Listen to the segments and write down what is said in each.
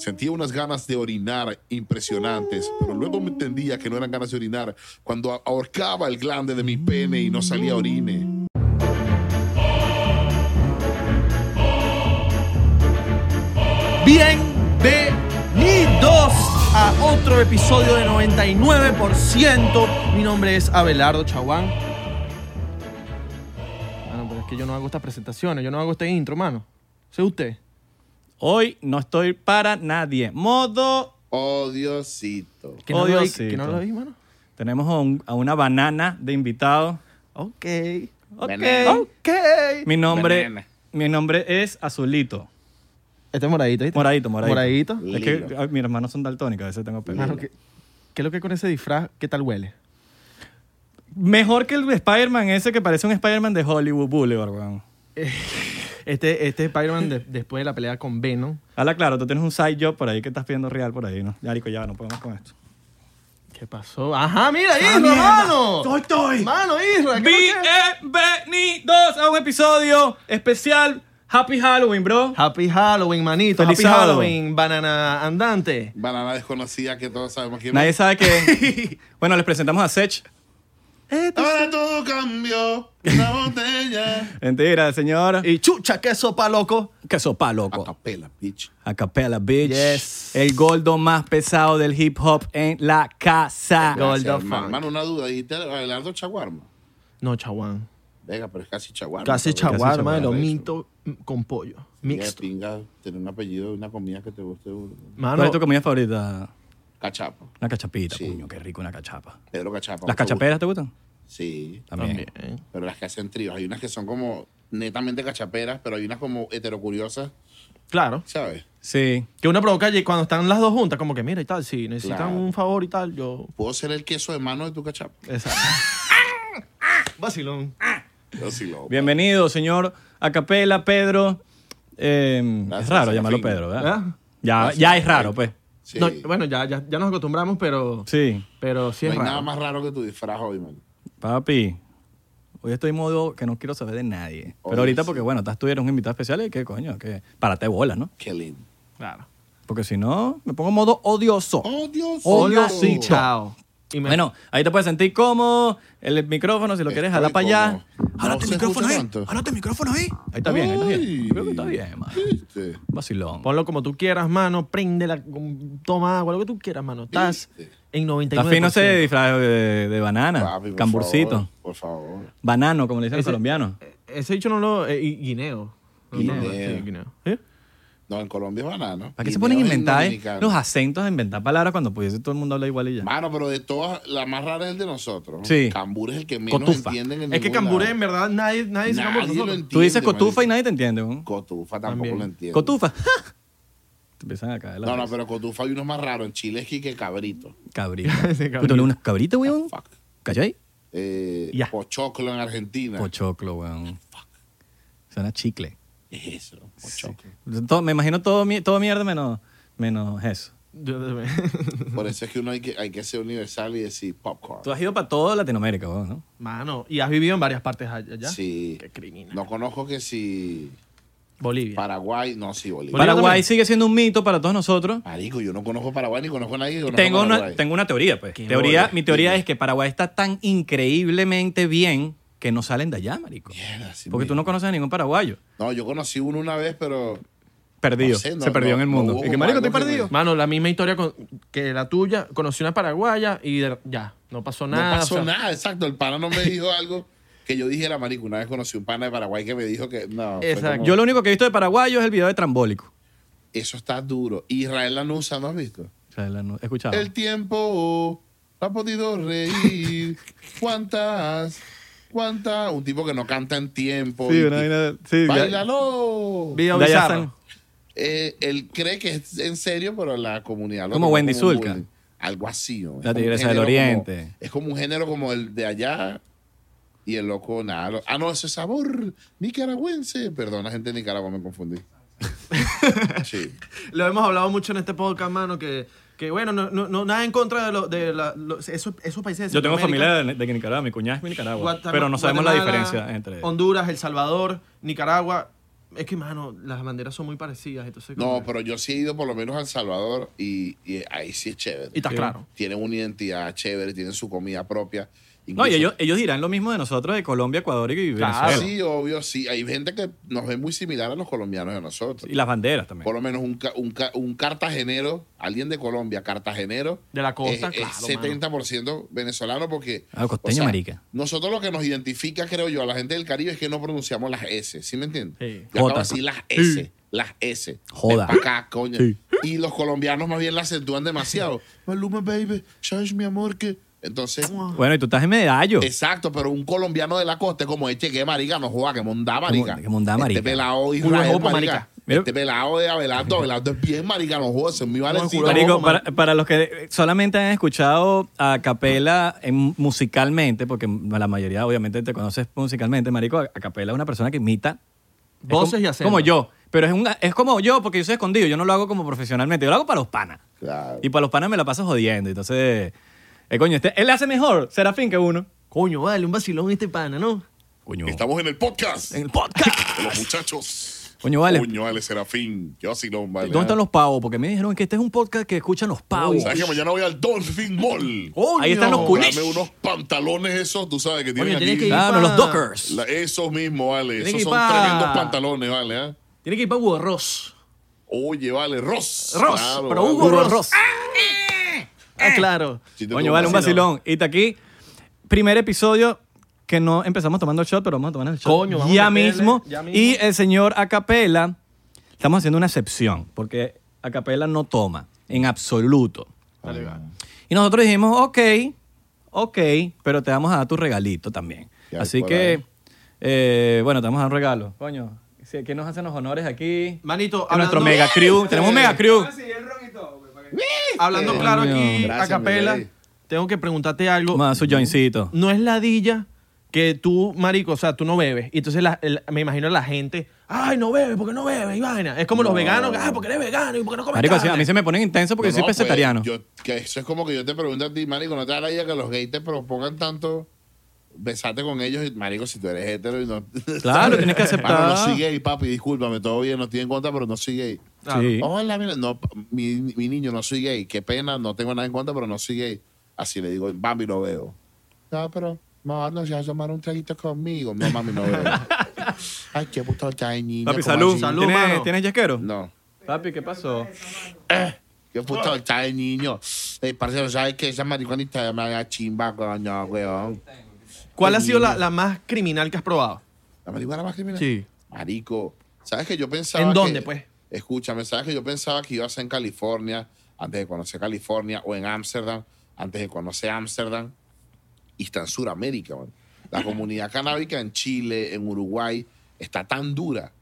Sentía unas ganas de orinar impresionantes, pero luego me entendía que no eran ganas de orinar cuando ahorcaba el glande de mi pene y no salía orine. Bienvenidos a otro episodio de 99%. Mi nombre es Abelardo Chaguán. Mano, pero es que yo no hago estas presentaciones, yo no hago este intro, mano. ¿Sé usted? Hoy no estoy para nadie. Modo. Oh, Diosito. ¿Que no, lo vi, Odiosito. que no lo vi, mano? Tenemos a, un- a una banana de invitado. Ok. Ok. Ok. Mi nombre, mi nombre es Azulito. Este es moradito, ¿viste? Moradito, moradito. Moradito. Es que ay, mis hermanos son daltónicos, a veces tengo pelo. Mano, ¿qué, ¿qué es lo que con ese disfraz? ¿Qué tal huele? Mejor que el Spider-Man ese que parece un Spider-Man de Hollywood Boulevard, weón. Este, este Spider-Man de- después de la pelea con Venom. Habla claro, tú tienes un side job por ahí que estás pidiendo real por ahí, ¿no? Ya, Rico, ya, no podemos con esto. ¿Qué pasó? Ajá, mira, Isra, mano. ¡Estoy, estoy! Mano, Isra. ¿qué es lo que- Bienvenidos a un episodio especial. Happy Halloween, bro. Happy Halloween, manito. Feliz Happy sábado. Halloween, banana andante. Banana desconocida que todos sabemos quién Nadie es. sabe que... bueno, les presentamos a Sech. Ahora todo cambió. Una botella. Mentira, señor. Y chucha, qué sopa, loco. Que sopa, A loco. capela, bitch. A capella, bitch. Yes. El gordo más pesado del hip hop en la casa. Go- Gracias, Gold hermano. Una duda. ¿Dijiste Abelardo Chaguarma? No, chaguán. Venga, pero es casi Chaguarma. Casi chaguarma, lo mito con pollo. Mixto. pinga tener un apellido de una comida que te guste. Mano, ¿Cuál es tu comida favorita? Cachapa. Una cachapita, Sí. puño, qué rico una cachapa. Pedro Cachapa. ¿Las ¿te cachaperas te gustan? gusta? Sí. También. también. Pero las que hacen tríos. Hay unas que son como netamente cachaperas, pero hay unas como heterocuriosas, Claro. ¿sabes? Sí. Que uno provoca allí cuando están las dos juntas, como que mira y tal, si necesitan Claro. un favor y tal, yo. Puedo ser el queso de mano de tu cachapa. Exacto. Vacilón. Yo sí lo. Bienvenido, señor Acapela, Pedro. Eh, es Gracias, raro llamarlo Fin. Pedro, ¿verdad? ¿Verdad? Ya, Gracias, ya es raro, pues. Sí. No, bueno, ya, ya, ya nos acostumbramos, pero. Sí. Pero sí No es hay raro. nada más raro que tu disfraz hoy, man. Papi, hoy estoy en modo que no quiero saber de nadie. Pero ahorita sí. porque, bueno, estás tú eres un invitado especial y qué coño, que párate bola, ¿no? Qué lindo. Claro. Porque si no, me pongo en modo odioso. Dios. Hola, santo. sí, Chao. Y me- Bueno, ahí te puedes sentir cómodo, el micrófono, si lo quieres, jala para allá. Jálate el micrófono ahí. Jálate el micrófono ahí. Ahí está bien, ahí está bien. Creo que está bien, man. ¿Viste? Vacilón. Ponlo como tú quieras, mano. Préndela, toma agua, lo que tú quieras, mano. Estás en 99%. Está fino ese disfraz de, de banana, Papi, por camburcito, favor, Por favor. banano, como le dicen los colombianos. Ese dicho no lo... eh, guineo. Guineo. Sí, guineo. ¿Eh? No, en Colombia es banano. ¿Para qué se ponen a inventar eh, los acentos, a inventar palabras cuando pudiese todo el mundo hablar igual y ya? Mano, pero de todas, la más rara es el de nosotros. Sí. Cambur es el que menos Cotufa. entienden en Es que lado. en verdad, nadie, nadie se Nadie lo entiende. Tú dices cotufa y nadie te entiende. ¿no? Cotufa tampoco También. lo entiende. Cotufa. te empiezan a caer la No, no, pero cotufa hay unos más raros. En Chile es que cabrito. Cabrito. Cabrito. ¿Tú te unas cabritas, weón? Fuck. ¿Cachai? Eh, Ya. Pochoclo en Argentina. Pochoclo, weón. Suena chicle. es eso? Todo- me imagino todo, mi- todo mierda menos, menos eso. Yo- Por eso es que uno hay que, hay que ser universal y decir popcorn. Tú has ido para toda Latinoamérica, ¿no? Mano, y has vivido en varias partes allá. Sí. Qué criminal. No conozco que si Bolivia. Paraguay, no, sí, Bolivia. Paraguay también. sigue siendo un mito para todos nosotros. Marico, yo no conozco Paraguay ni conozco a nadie que Tengo una, tengo una teoría, pues. Teoría, mi teoría Dime. es que Paraguay está tan increíblemente bien que no salen de allá, marico. Porque tú no conoces a ningún paraguayo. No, yo conocí uno una vez, pero Perdido. No sé, no, Se perdió no, en el mundo. y que, marico, estoy perdido. Mano, la misma historia con- que la tuya. Conocí una paraguaya y de- ya, no pasó nada. no pasó o sea, nada, exacto. El pana no me dijo algo que yo dijera, marico. Una vez conocí un pana de Paraguay que me dijo que no. Exacto. como, Yo lo único que he visto de paraguayo es el video de Trambólico. Eso está duro. Israel Lanusa, ¿no has visto? O sea, la- no- he escuchado. El tiempo no ha podido reír. ¿Cuántas? ¿Cuántas? Un tipo que no canta en tiempo. Sí, y- una vaina- sí, ¡Báilalo! Video bizarro. Eh, él cree que es en serio, pero la comunidad lo Como Wendy Zulka. Algo así, ¿no? La tigresa del oriente. como- es como un género como el de allá y el loco, nada. lo- ah, no, ese sabor nicaragüense. Perdona, gente de Nicaragua, me confundí. sí. Lo hemos hablado mucho en este podcast, mano, que, que bueno, no, no, no- nada en contra de, lo, de la- lo- esos, esos países de Yo tengo familia de, de Nicaragua, mi cuñada es de Nicaragua. Guatemala- pero no sabemos la diferencia entre. Honduras, El Salvador, Nicaragua. Es que, mano, las banderas son muy parecidas. Entonces, No, pero yo sí he ido por lo menos a El Salvador y, y ahí sí es chévere. Y está Sí. claro. Tienen una identidad chévere, tienen su comida propia. No, y ellos, ellos dirán lo mismo de nosotros de Colombia, Ecuador y Claro. Venezuela. Sí, obvio, sí. Hay gente que nos ve muy similar a los colombianos de nosotros. Y las banderas también. Por lo menos un, ca- un, ca- un cartagenero, alguien de Colombia, cartagenero, De la costa, es, claro, es 70% venezolano porque... Ah, costeño, marica. Nosotros lo que nos identifica, creo yo, a la gente del Caribe es que no pronunciamos las S, ¿sí me entiendes? Sí. Yo acabo Jota. de decir las S, las S. Joda. Ven pa' acá, coño. Sí. Y los colombianos más bien la acentúan demasiado. Maluma, baby, sabes mi amor que... Entonces... Bueno, y tú estás en medallo. Exacto, pero un colombiano de la costa es como este que marica, no joda, que mondá marica. Que mondá, marica. Este pelado Israel, marica. marica. Mira. Este pelado de Abelardo, Abelardo es bien marica, no joda, se me iba a No, decir. culo de Marico, para, los que solamente han escuchado a Capela en- musicalmente, porque la mayoría obviamente te conoces musicalmente, Marico, a Capela es una persona que imita es Voces como, y acentos. Como yo, pero es, un, es como yo porque yo soy escondido, yo no lo hago como profesionalmente, yo lo hago para los panas. Claro. Y para los panas me la paso jodiendo, entonces, eh, coño, este, él hace mejor Serafín que uno. Coño, vale, un vacilón este pana, ¿no? Coño, Estamos en el podcast en el podcast. de los muchachos. Coño, vale. Coño, vale, Serafín. Qué vacilón, vale. ¿Dónde están los pavos? Porque me dijeron que este es un podcast que escuchan los pavos. ¿Sabes que mañana voy al Dolphin Mall? Coño. Ahí están los culis. Dame unos pantalones esos, tú sabes que tienen Coño, tienes aquí. que ir Claro, pa- los Dockers. La- esos mismos, vale. Tiene Esos son pa- tremendos pantalones, vale. ¿ah? Tiene que ir para Hugo Ross. Oye, vale, Ross. Ross, Claro, pero vale. Hugo Hugo Ross. Ross. Ah, claro. Sí, te Coño, vale, un vacilón. Y está aquí, primer episodio que no empezamos tomando el shot, pero vamos a tomar el shot Coño, vamos ya, a meterle, mismo. ya mismo. Y el señor Acapela, estamos haciendo una excepción, porque Acapela no toma, en absoluto. Dale, va. Y nosotros dijimos, ok, ok, pero te vamos a dar tu regalito también. Ya, Así que, eh, bueno, te vamos a dar un regalo. Coño, sí, ¿quién nos hacen los honores aquí? Manito, A nuestro hablando- mega crew. Tenemos un mega crew. Hablando claro aquí Gracias, a capela, tengo que preguntarte algo. Dar su joincito. No es ladilla que tú, marico, o sea, tú no bebes. Y entonces la- el- me imagino a la gente, ay, no bebes, ¿por qué no bebes? Y vaina. Es como los No. veganos, ay, ¿por qué eres vegano? ¿Y por qué no comes Marico, sí, a mí se me ponen intenso porque No, yo soy no, pues, pesetariano. yo- que eso es como que yo te pregunto a ti, marico, ¿no te da la idea que los gays te propongan tanto besarte con ellos? Y, marico, si tú eres hetero y no... Claro, tienes que aceptar. Mano, no soy gay, papi, discúlpame, todo bien, no estoy en contra, pero no soy gay. Claro. Sí. Hola, mira, no, mi, mi niño, no soy gay. Qué pena, no tengo nada en contra, pero no soy gay. Así le digo, mami, lo veo. No, pero, no, no se va a tomar un traguito conmigo. No, mami, no veo. Ay, qué puto está de niña. Papi, ¿cómo salud. así? Salud, ¿Tienes, mano. ¿Tienes yesquero? No. Papi, ¿qué pasó? Qué puto está de niño. Eh, parcero, ¿sabes qué? Esa mariconita me haga chimba, coño, weón. ¿Cuál ha sido la, niño. la más criminal que has probado? ¿La marihuana más criminal? Sí. Marico, ¿sabes que yo pensaba ¿En que- dónde, pues? Escúchame, ¿sabes que yo pensaba que iba a ser en California antes de conocer California o en Ámsterdam antes de conocer Ámsterdam y está en Sudamérica, man. La comunidad canábica en Chile, en Uruguay, está tan dura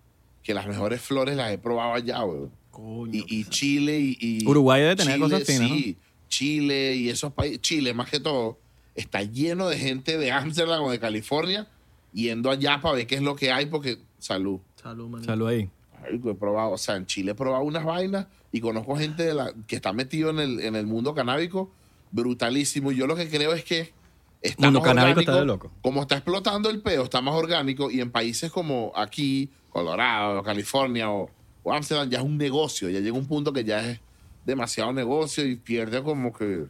que las mejores flores las he probado allá, weón. Coño. Y, y Chile y, y- Uruguay debe tener Chile, cosas finas, Sí, Chile y esos países, Chile más que todo, está lleno de gente de Ámsterdam o de California yendo allá para ver qué es lo que hay porque, salud. Salud, manito. Salud ahí. He probado, o sea, en Chile he probado unas vainas y conozco gente de la, que está metido en el, en el mundo canábico brutalísimo. Y yo lo que creo es que está Mundo más canábico orgánico. está de loco. Como está explotando el peo, está más orgánico y en países como aquí, Colorado, California o, o Amsterdam ya es un negocio. Ya llega un punto que ya es demasiado negocio y pierde como que,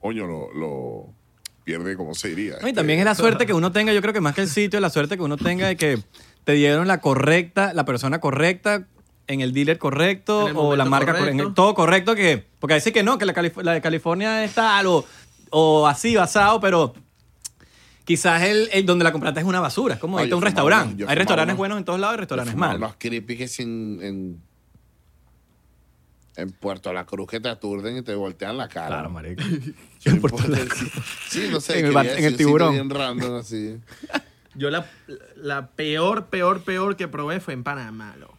coño, lo, lo pierde, como se diría? Y también es la suerte que uno tenga, yo creo que más que el sitio, la suerte que uno tenga de que te dieron la correcta, la persona correcta, en el dealer correcto, En el o la marca correcto. correcta, todo correcto, que, porque a veces que no, que la, Calif- la de California es tal, o, o así, basado, pero quizás el, el donde la compraste es una basura, es como irte a un restaurante. Hay restaurantes unos- buenos en todos lados y restaurantes malos. Los creepy que sin, en, en Puerto La Cruz que te aturden y te voltean la cara. Claro, marico. No importa el- Sí, no sé. En el en el tiburón. bien random, así. Yo la, la peor, peor, peor que probé fue en Panamá, loco.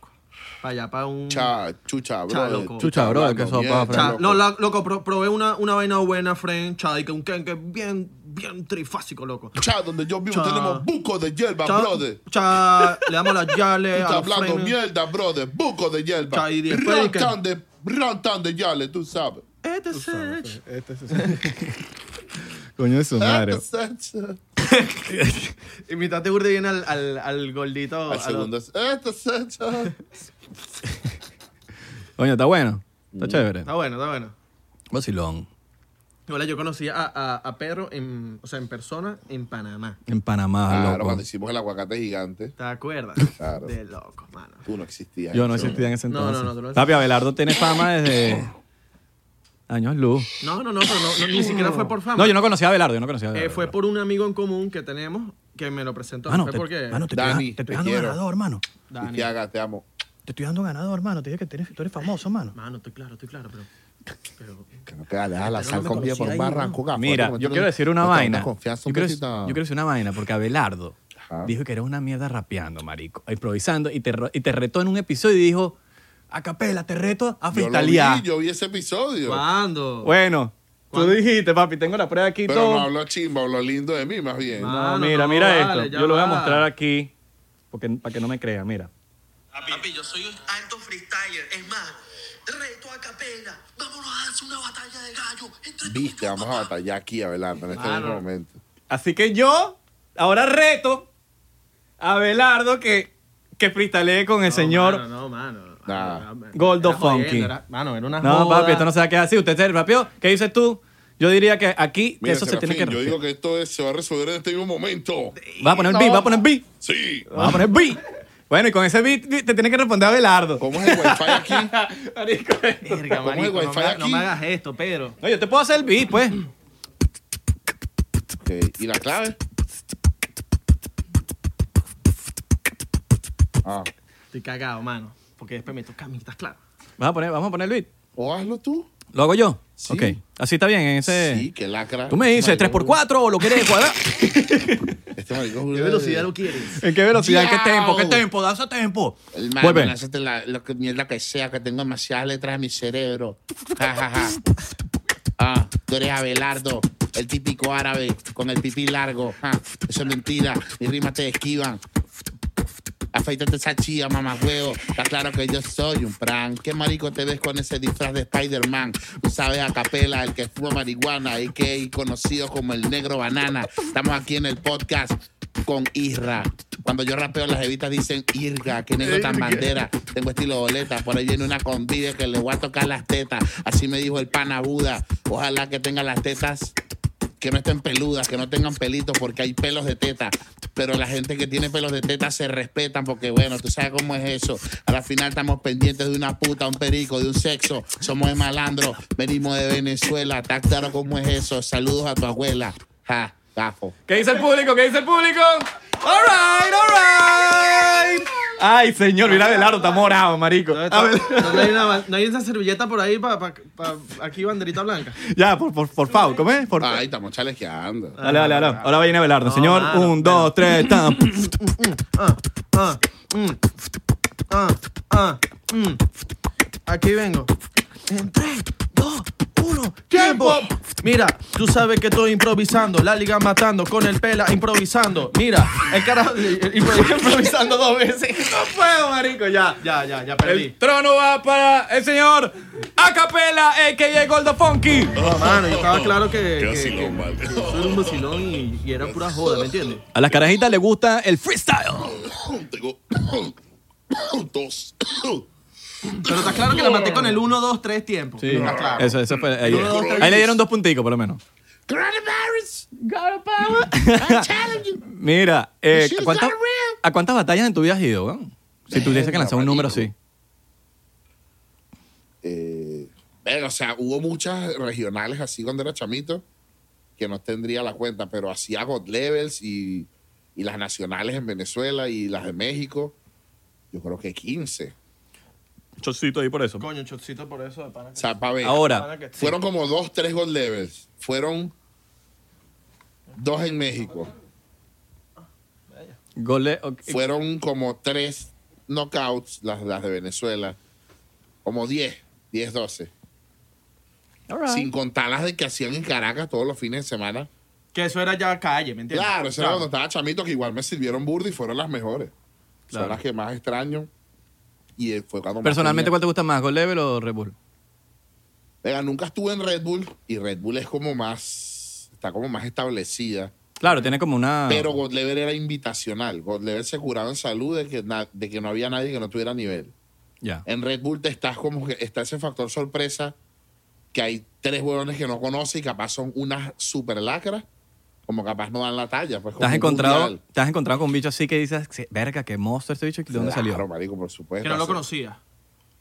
Para allá, para un... Cha, chucha, bro. Cha, loco. Chucha, bro, que sopa, Fran. no, la- loco, pro- probé una, una vaina buena, friend, cha, y que un que bien, bien trifásico, loco. Cha, donde yo vivo Cha. tenemos buco de hierba, Cha, brother. cha, le damos las yales Tú a estás los hablando frenos. mierda, brother. Buco de hierba. Cha, y después de que- de, rantan de yale, tú sabes. Este es el- Coño de su madre. Este es- Imitaste burda bien al, al, al gordito. Al segundo es, esto es hecho. Coño, está bueno. Está chévere. Está bueno, está bueno. Vacilón. Hola, yo conocí a, a, a Pedro en, o sea, en persona en Panamá. En Panamá, Claro, loco. cuando hicimos el aguacate gigante, ¿Te acuerdas? Claro. De loco, mano. tú no existías. Yo no existía en ese No, entonces. no, no, tú no Papi, Abelardo tiene fama desde años luz. No, no, no, pero no, no, ni siquiera fue por fama. No, yo no conocía a Abelardo, yo no conocía a Eh, Abelardo. fue por un amigo en común que tenemos que me lo presentó. Mano, fue te, porque... mano, te Dani, estoy, te estoy te dando quiero. ganador, hermano. Dani. Te amo. Te estoy dando ganador, hermano. Te dije que tienes- tú eres famoso, mano. Mano, estoy claro, estoy claro, pero... pero Que no queda dejar la sal no me con pie por un barranco. Mira, yo quiero decir una vaina. Yo quiero, yo quiero decir una vaina porque Abelardo Ajá. dijo que era una mierda rapeando, marico, improvisando y te, y te retó en un episodio y dijo, a capela, te reto a Yo lo vi, freestylear. yo vi ese episodio. ¿Cuándo? Bueno, tú dijiste, papi, tengo la prueba aquí y Pero todo. no habló chimba, habló lindo de mí, más bien. Ma- No, Mano, mira, no, mira vale, esto. ya Yo lo voy a va. mostrar aquí porque, para que no me crea, mira. Papi, yo soy un alto freestyler. Es más, reto a capela. Vámonos a hacer una batalla de gallo. Entre tú y Viste, yo, vamos a papá. batallar aquí, Abelardo, en este Mano. mismo momento. Así que yo ahora reto a Abelardo que, que freestylee con el No, señor. Mano, no, mano. Nah. Gordo Era jodiendo, Funky. era- mano, era una No, joda. papi, esto no se va a quedar así. Usted rapeó. ¿Qué dices tú? Yo diría que aquí Mira, eso se tiene que Serafín, yo digo que esto es- se va a resolver en este mismo momento. Va a poner beat, va a poner beat. Sí. Va a poner beat. Bueno, y con ese beat te tiene que responder Abelardo. ¿Cómo es el wifi aquí? Marico, Verga, ¿Cómo es el marico, no, wifi me, aquí? no me hagas esto, Pedro. No, yo te puedo hacer el beat, pues. Ok, ¿Y la clave? Ah, Estoy cagado, mano. Porque después me toca a mí, ¿estás claro? Vamos a poner, vamos a poner el beat. ¿o hazlo tú? ¿Lo hago yo? Sí. Ok. Así está bien en ese... Sí, que lacra. Tú me dices Marico, 3x4 o lo quieres cuadrar. Este marico ¿Qué velocidad lo quieres? ¿En qué velocidad? ¿En qué Yao. tempo? ¿Qué tempo? Da ese tempo. El man, Vuelve. lánzate la, lo que mierda que sea, que tengo demasiadas letras en mi cerebro. Ja, ja, ja. Ah, tú eres Abelardo, el típico árabe con el pipí largo. Ah, eso es mentira, mis rimas te esquivan. Afeítate esa chía, mamá huevo. Está claro que yo soy un prank. ¿Qué marico te ves con ese disfraz de Spider-Man? Tú sabes a capela, el que fuma marihuana, y que conocido como el negro banana. Estamos aquí en el podcast con Isra. Cuando yo rapeo, las evitas dicen Irga, que negro tan bandera. Tengo estilo boleta, por ahí viene una convide que le voy a tocar las tetas. Así me dijo el pana Buda. Ojalá que tenga las tetas que no estén peludas, que no tengan pelitos, porque hay pelos de teta. Pero la gente que tiene pelos de teta se respetan, porque bueno, tú sabes cómo es eso. A la final estamos pendientes de una puta, un perico, de un sexo. Somos de malandro, venimos de Venezuela. ¿Está claro cómo es eso? Saludos a tu abuela. Ja, gafo. ¿Qué dice el público? ¿Qué dice el público? All right, all right. Ay, señor, mira Abelardo, está morado, marico. ¿Dónde está? ¿No hay, una- no hay esa servilleta por ahí para aquí banderita blanca? Ya, por, por, por favor, ¿cómo es? Por... Ay, estamos chalequeando. Dale, dale, dale. Ahora viene Abelardo. No, señor, mano, un, dos, tres, ah, mm, ah, mm. Aquí vengo. En 3, 2, 1, tiempo. Mira, tú sabes que estoy improvisando. La liga matando con el pela improvisando. Mira, el carajo impro- improvisando dos veces. No puedo, marico, ya. Ya, ya, ya perdí. El trono va para el señor Acapela, a.k.a. Gordo Funky. No, mano, yo estaba claro que, que, Casi que- lo mal. que yo soy un vacilón y, y era pura joda, ¿me entiendes? A las carajitas les gusta el freestyle. Tengo dos. Pero está claro que la maté con el 1, 2, 3 tiempo. Sí, Está claro. eso, eso fue. Ahí, Uno, dos, tres. ahí le dieron dos punticos, por lo menos. Coronavirus. I'm telling you. Mira, eh, She's ¿a, cuántas, got a real- ¿a cuántas batallas en tu vida has ido, weón? Si tuviese que lanzar un número así. Eh, verga, o sea, hubo muchas regionales así cuando era chamito que no tendría la cuenta, pero hacía God Levels y, y las nacionales en Venezuela y las de México. Yo creo que 15. Chocito ahí por eso. Coño, chocito por eso de pana. O sea, para ver. Ahora, Fueron como dos, tres God Levels. Fueron dos en México. gole, ok, Fueron como tres knockouts, las, las de Venezuela. Como 10, 10, 12. all right. Sin contar las de que hacían en Caracas todos los fines de semana. Que eso era ya calle, ¿me entiendes? Claro, eso era cuando estaba chamito, que igual me sirvieron burda y fueron las mejores. Claro. Son las que más extraño. Y Personalmente, ¿cuál te gusta más, Gold Level o Red Bull? Venga, nunca estuve en Red Bull y Red Bull es como más, está como más establecida. Claro, tiene como una... Pero God Level era invitacional. God Level se curaba en salud de que, de que no había nadie que no tuviera nivel. Ya. En Red Bull te estás como que está ese factor sorpresa que hay tres huevones que no conoces y capaz son unas super lacras, como capaz no dan la talla. Pues, ¿Te has, encontrado. ¿Te has encontrado con un bicho así que dices, "Sí, verga, qué monstruo este bicho? ¿De dónde Claro, salió? marico, por supuesto. Que no lo conocía.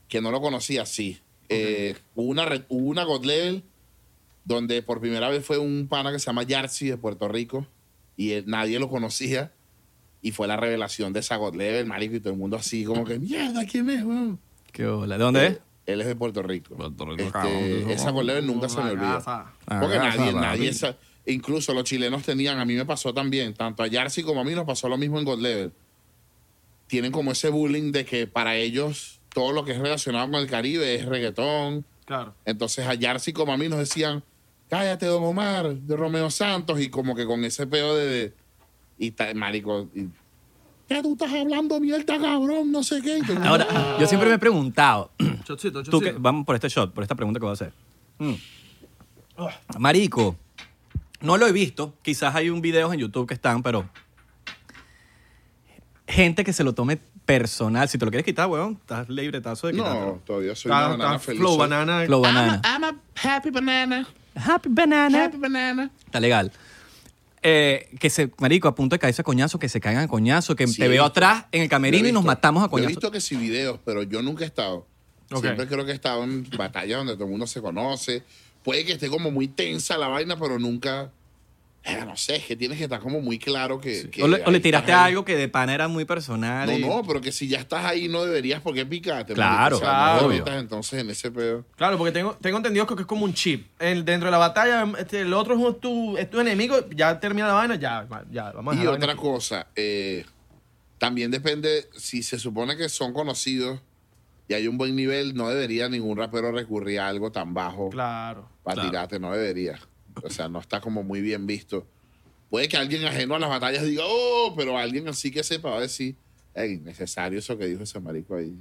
que no lo conocía, sí. Eh, hubo, una, hubo una God Level donde por primera vez fue un pana que se llama Yarsi de Puerto Rico y él- nadie lo conocía y fue la revelación de esa God Level, marico, y todo el mundo así como que, mierda, ¿quién es, weón? ¿Qué hola? ¿De dónde Eh, es? Él es de Puerto Rico. Puerto Rico, Este, cabrón. esa God Level nunca se me olvida. Casa. Porque Ah, nadie, nadie, incluso los chilenos tenían, a mí me pasó también, tanto a Yarsi como a mí nos pasó lo mismo en God Level. Tienen como ese bullying de que para ellos todo lo que es relacionado con el Caribe es reggaetón. Claro. Entonces a Yarsi como a mí nos decían, cállate, Don Omar, de Romeo Santos, y como que con ese peo de... de- y ta- marico, y, ¿qué tú estás hablando mierda, cabrón? No sé qué. Ahora, yo siempre me he preguntado, Chocito, tú que, chocito. vamos por este shot, por esta pregunta que voy a hacer. Mm. Marico, no lo he visto, quizás hay un videos en YouTube que están, pero gente que se lo tome personal, si te lo quieres quitar, weón, estás libretazo de no, quitártelo. todavía soy Está- una banana feliz. flow banana. Flow banana. I'm a, I'm a happy banana. Happy banana. Happy banana. Está legal. Eh, que se, marico, a punto de caerse a coñazo, que se caigan a coñazo, que Sí, te he veo visto. atrás en el Lo he camerino y nos visto. matamos a Yo He coñazo. visto que sí videos, pero yo nunca he estado. Ok. Siempre creo que he estado en batallas donde todo el mundo se conoce. Puede que esté como muy tensa la vaina, pero nunca... Eh, no sé, es que tienes que estar como muy claro que... que O le, o le ahí tiraste algo que de pana era muy personal. No, y- no, pero que si ya estás ahí no deberías porque picarte. Claro. O sea, claro. no metas entonces en ese pedo. Claro, porque tengo, tengo entendido que es como un chip. El- dentro de la batalla, este, el otro es tu, es tu enemigo, ya termina la vaina, ya, ya, vamos a Y otra cosa, eh, también depende, si se supone que son conocidos y hay un buen nivel, no debería ningún rapero recurrir a algo tan bajo. Claro. Para Claro. tirarte, no debería. O sea, no está como muy bien visto. Puede que alguien ajeno a las batallas diga, oh, pero alguien así que sepa va a decir, es innecesario eso que dijo ese marico ahí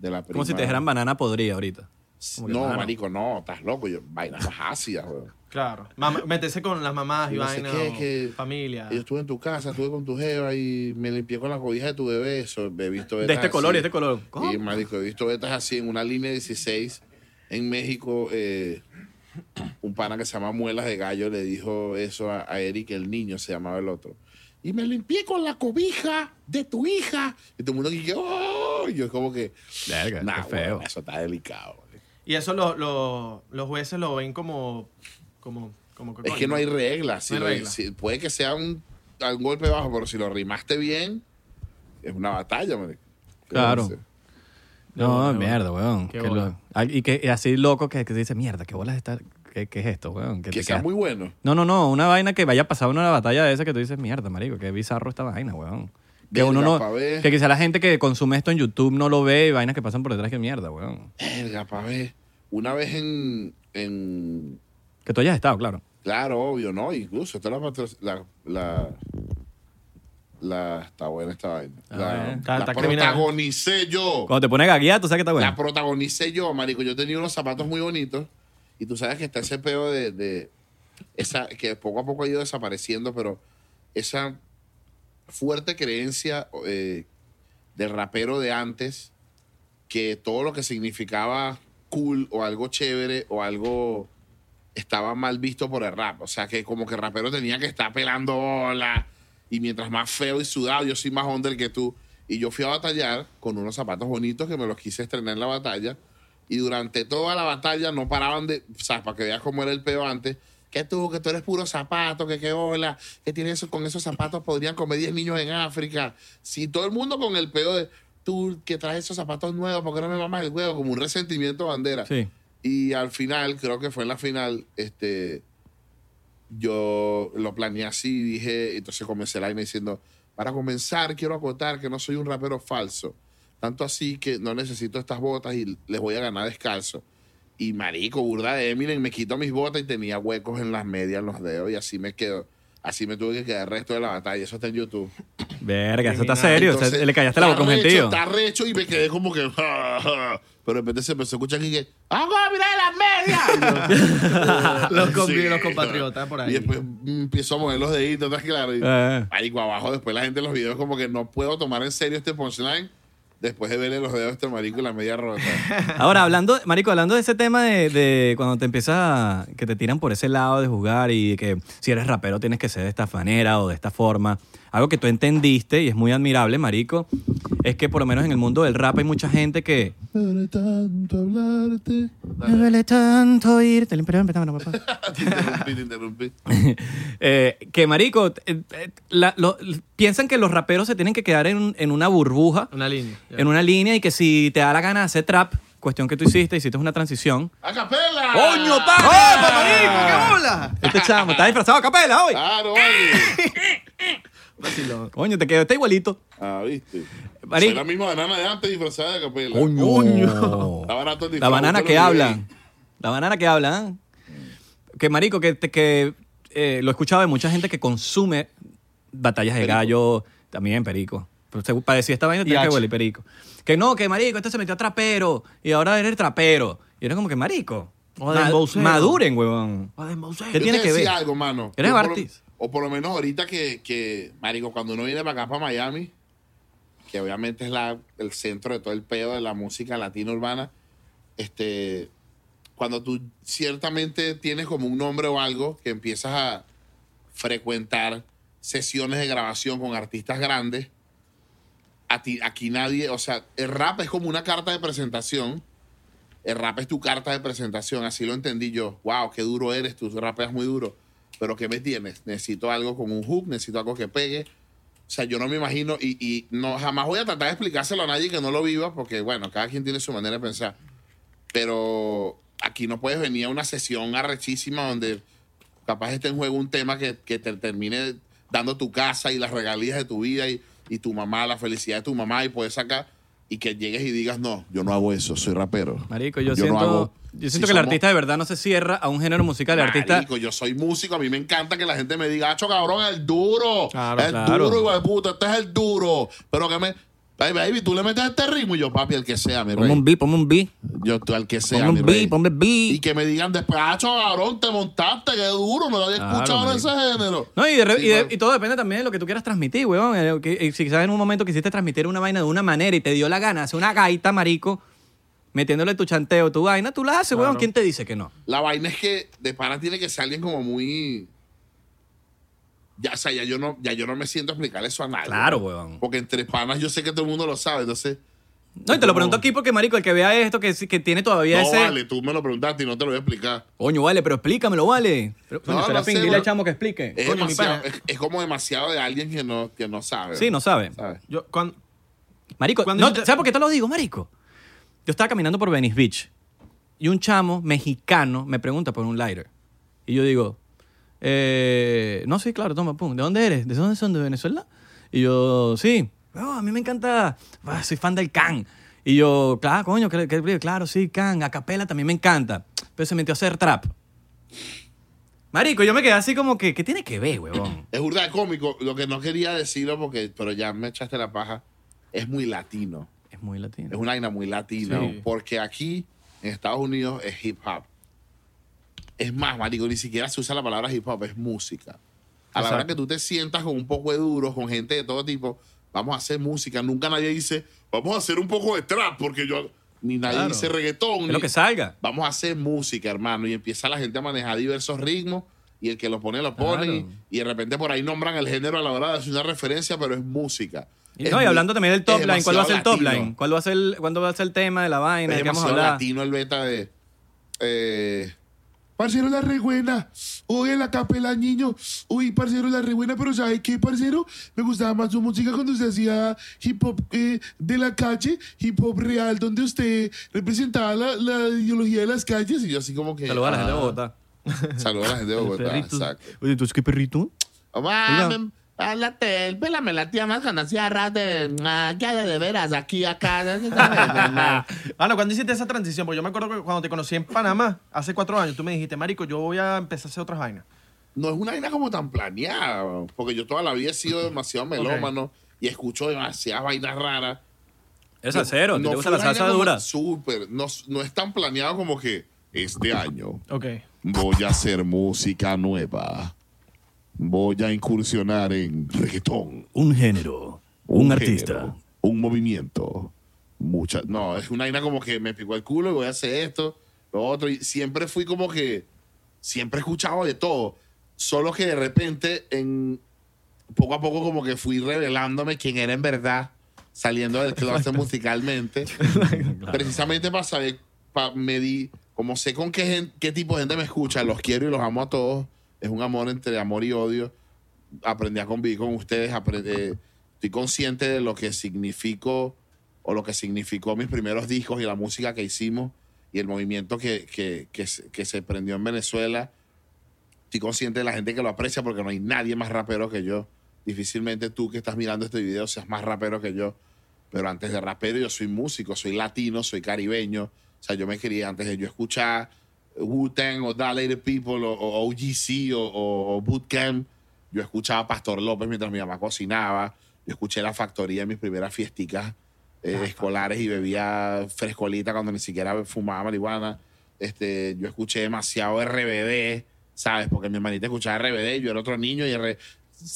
de la Como si prima". te dijeran banana podrida ahorita. Como No, marico, no, estás loco. Yo, vainas más ácidas, weón. Claro. Meterse con las mamás y Y no sé vaina, qué, o que- familia. Yo estuve en tu casa, estuve con tu jeva y me limpié con la cobija de tu bebé. Eso, he visto De este color y este color. ¿Cómo? Y, marico, he visto betas así en una línea 16 en México. eh, un pana que se llama Muelas de Gallo le dijo eso a, a Eric, el niño se llamaba el otro. Y me limpié con la cobija de tu hija. Y todo el mundo aquí, ¡oh! Y yo como que, Verga, nah, qué feo. weón, eso está delicado. Y eso lo- lo- los jueces lo ven como. como, como Es que no hay reglas. Si No regla. si- puede que sea un, un golpe bajo, pero si lo rimaste bien, es una batalla, marico. Claro. Entonces, No, mierda, weón. Qué Que bola. lo- y que y así loco que, que dice, mierda, qué bolas está. ¿Qué, qué es esto, weón? Que sea quedas- muy bueno. No, no, no. Una vaina que vaya a pasar una batalla de esa que tú dices, mierda, marico, qué bizarro esta vaina, weón. Que Verga, uno no. Que quizá la gente que consume esto en YouTube no lo ve y vainas que pasan por detrás que mierda, weón. Verga, pa' ver. Una vez en, en Que tú hayas estado, claro. Claro, obvio, ¿no? Incluso esta es la, la, la, la- Está buena esta vaina. Ah, La, bien. Está- la está criminal. protagonicé yo. Cuando te pones gaguear, tú sabes que está bueno. La protagonicé yo, marico. Yo tenía unos zapatos muy bonitos. Y tú sabes que está ese peo de, de esa que poco a poco ha ido desapareciendo, pero esa fuerte creencia eh, del rapero de antes que todo lo que significaba cool o algo chévere o algo estaba mal visto por el rap. O sea, que como que el rapero tenía que estar pelando bola y mientras más feo y sudado, yo soy más under que tú. Y yo fui a batallar con unos zapatos bonitos que me los quise estrenar en la batalla. Y durante toda la batalla no paraban de, o sea, para que veas cómo era el peo antes, que tú, que tú eres puro zapato, que qué hola, que tienes eso, con esos zapatos podrían comer 10 niños en África. Si todo el mundo con el peo de, tú que traes esos zapatos nuevos, ¿por qué no me mamas el huevo? Como un resentimiento bandera. Sí. Y al final, creo que fue en la final, este, yo lo planeé así, dije, entonces comencé la vaina diciendo, para comenzar quiero acotar que no soy un rapero falso. Tanto así que no necesito estas botas y les voy a ganar descalzo. Y marico, burda de Eminem, me quitó mis botas y tenía huecos en las medias, en los dedos, y así me quedo. Así me tuve que quedar el resto de la batalla. Eso está en YouTube. Verga, eso está serio. o sea, Entonces, le callaste la boca a un está recho, gentío. Está recho y me quedé como que. ja, ja. Pero de repente se empezó a escuchar aquí que. ¡Hago mira las medias! Los compi- los compatriotas por ahí. Y después empiezo a mover los deditos, ¿estás claro? Y, Eh. ahí abajo, después la gente en los videos, como que no puedo tomar en serio este punchline después de verle los dedos a este marico y la media rota. Ahora, hablando, Marico, hablando de ese tema de, de cuando te empiezas a, que te tiran por ese lado de jugar y que si eres rapero tienes que ser de esta manera o de esta forma. Algo que tú entendiste y es muy admirable, Marico, es que por lo menos en el mundo del rap hay mucha gente que... Duele tanto hablarte. Me duele tanto irte. Perdón, perdón, papá. te interrumpí, te interrumpí. Eh, que marico, eh, eh, la- lo- piensan que los raperos se tienen que quedar en, en una burbuja, Una línea. ya. en una línea y que si te da la gana de hacer trap, cuestión que tú hiciste, hiciste una transición. ¡A capela! ¡Coño, pa! ¡Opa, marico! ¡Qué bola! Este chamo está disfrazado a capela hoy. ¡Claro, vale! Vacilón. Coño, te quedó está igualito. Ah, viste. Marico. Soy la misma banana de antes disfrazada de capela. Coño. La banana, La banana que habla. La banana que habla. ¿eh? Que marico, que, te- que eh, lo he escuchado de mucha gente que consume batallas de Perico. gallo, también perico. Pero se- para decir esta vaina tiene que huele perico. Que no, que marico, este se metió a trapero y ahora eres trapero. Y eres como que marico. O de ma- embocero. maduren, huevón. ¿Qué Yo tiene te que decía ver? algo, mano. Eres artista. O por lo menos ahorita que, que, marico, cuando uno viene para acá, para Miami, que obviamente es la, el centro de todo el pedo de la música latina urbana, este, cuando tú ciertamente tienes como un nombre o algo que empiezas a frecuentar sesiones de grabación con artistas grandes, a ti, aquí nadie, o sea, el rap es como una carta de presentación. El rap es tu carta de presentación, así lo entendí yo. Wow, qué duro eres, tú rapeas muy duro. Pero ¿qué me tienes? Necesito algo con un hook, necesito algo que pegue. O sea, yo no me imagino y, y no jamás voy a tratar de explicárselo a nadie que no lo viva, porque bueno, cada quien tiene su manera de pensar. Pero aquí no puedes venir a una sesión arrechísima donde capaz esté en juego un tema que, que te termine dando tu casa y las regalías de tu vida y, y tu mamá, la felicidad de tu mamá y puedes sacar y que llegues y digas, no, yo no hago eso, soy rapero. Marico, yo, no siento, hago- yo si siento que el artista de verdad no se cierra a un género musical. El artista. Marico, yo soy músico, a mí me encanta que la gente me diga, ¡Acho, cabrón, el duro! Claro, el claro. duro, hijo de puta, este es el duro. Pero que me... Baby, baby, tú le metes este ritmo y yo, papi, el que sea, mi Ponme rey. un beat, ponme un beat. Yo, tú, el que sea, Ponme mi un beat, ponme Y beat. que me digan después, ¡Acho, cabrón, te montaste, qué duro! No lo había Claro, escuchado en ese género. No, y, de re- Sí, y, de- pero- y todo depende también de lo que tú quieras transmitir, weón. Eh, eh, Si quizás en un momento quisiste transmitir una vaina de una manera y te dio la gana hacer una gaita, marico, metiéndole tu chanteo, tu vaina, tú la haces, weón. Claro. ¿Quién te dice que no? La vaina es que de pana tiene que ser alguien como muy... Ya, o sea, ya yo no, ya yo no me siento a explicar eso a nadie. Claro, ¿no? weón. Porque entre panas yo sé que todo el mundo lo sabe, entonces... No, y te lo pregunto aquí porque, marico, el que vea esto, que, sí- que tiene todavía No, ese... vale, tú me lo preguntaste y no te lo voy a explicar. Coño, vale, pero explícamelo, vale. Pero, coño, No, no Pin, sé, dile al chamo que explique. Es, Coño, es, es como demasiado de alguien que no, que no sabe. Sí, no sabe. ¿Sabes? Yo, cuando, Marico, Cuando no, yo ¿sabes por qué te lo digo, marico? Yo estaba caminando por Venice Beach y un chamo mexicano me pregunta por un lighter. Y yo digo, eh, no, sí, claro, toma, pum. ¿De dónde eres? ¿De dónde son? ¿De Venezuela? Y yo, sí. "Oh, a mí me encanta, ah, soy fan del Can. Y yo, claro, coño, que, que- claro, sí, Can, a capela también me encanta. Pero se metió a hacer trap. Marico, yo me quedé así como que, ¿qué tiene que ver, huevón? Es burda de cómico. Lo que no quería decirlo, porque, pero ya me echaste la paja, es muy latino. Es muy latino. Es una vaina muy latina. Sí. Porque aquí, en Estados Unidos, es hip hop. Es más, marico, ni siquiera se usa la palabra hip hop, es música. A la hora que tú te sientas con un poco de duros, con gente de todo tipo, vamos a hacer música. Nunca nadie dice, vamos a hacer un poco de trap, porque yo... Ni nadie Claro. dice reggaetón. Es ni- lo que salga. vamos a hacer música, hermano. Y empieza la gente a manejar diversos ritmos y el que lo pone, lo pone. Claro. Y, y de repente por ahí nombran el género a la hora de hacer una referencia, pero es música. Y, Es no, y muy- hablando también del top line, ¿cuál va a ser el top line? ¿Cuál va a ser ¿Cuándo va a ser el tema de la vaina? Es ¿De qué vamos a demasiado hablar? latino el beta de... Eh, parcero, la re buena. Oye, la capela, niño. Uy, parcero, la re buena, pero ¿sabes qué, parcero? Me gustaba más su música cuando se hacía hip hop eh, de la calle, hip hop real, donde usted representaba la, la ideología de las calles. Y yo así como que... Saludos a la gente de ah, Bogotá. Saludos a la gente de Bogotá, exacto. Oye, entonces, ¿qué perrito? Mami, háblate, pélame la tía más cuando hacía rap de ah, ¿qué hay de veras aquí, acá? Ah, no, cuando hiciste esa transición, porque yo me acuerdo que cuando te conocí en Panamá, hace cuatro años, tú me dijiste, Marico, yo voy a empezar a hacer otras vainas. No es una vaina como tan planeada, porque yo toda la vida he sido demasiado melómano y escucho demasiadas vainas raras. Eres salsero, ¿a ti No te gusta la una salsa dura. Súper. No, no es tan planeado como que este año Ok. voy a hacer música nueva. Voy a incursionar en reggaetón. Un género, un, artista. género, un movimiento. Mucha, no, es una vaina como que me picó el culo y voy a hacer esto, lo otro. Y siempre fui como que. Siempre he escuchado de todo. Solo que de repente, en poco a poco, como que fui revelándome quién era en verdad, saliendo del closet musicalmente. Precisamente para saber, para medir, como sé con qué, gen- qué tipo de gente me escucha, los quiero y los amo a todos. Es un amor entre amor y odio aprendí a convivir con ustedes, aprendí- estoy consciente de lo que significó o lo que significó mis primeros discos y la música que hicimos y el movimiento que, que, que, que se prendió en Venezuela. Estoy consciente de la gente que lo aprecia porque no hay nadie más rapero que yo. Difícilmente tú que estás mirando este video seas más rapero que yo. Pero antes de rapero yo soy músico, soy latino, soy caribeño. O sea, yo me quería antes de yo escuchar Wu-Tang o That Later People o, o OGC o, o, o Bootcamp. Yo escuchaba a Pastor López mientras mi mamá cocinaba. Yo escuché La Factoría en mis primeras fiesticas eh, escolares y bebía frescolita cuando ni siquiera fumaba marihuana. Este, yo escuché demasiado RBD, ¿sabes? Porque mi hermanita escuchaba RBD, yo era otro niño y R... O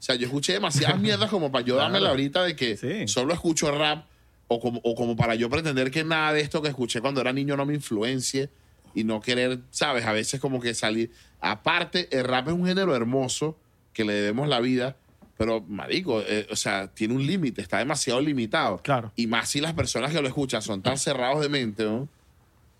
sea, yo escuché demasiadas mierdas como para yo darme la ahorita de que Sí. solo escucho rap o como, o como para yo pretender que nada de esto que escuché cuando era niño no me influencie y no querer, ¿sabes? A veces como que salir. Aparte, el rap es un género hermoso que le debemos la vida, pero, marico, eh, o sea, tiene un límite, está demasiado limitado. Claro. Y más si las personas que lo escuchan son tan cerrados de mente, ¿no?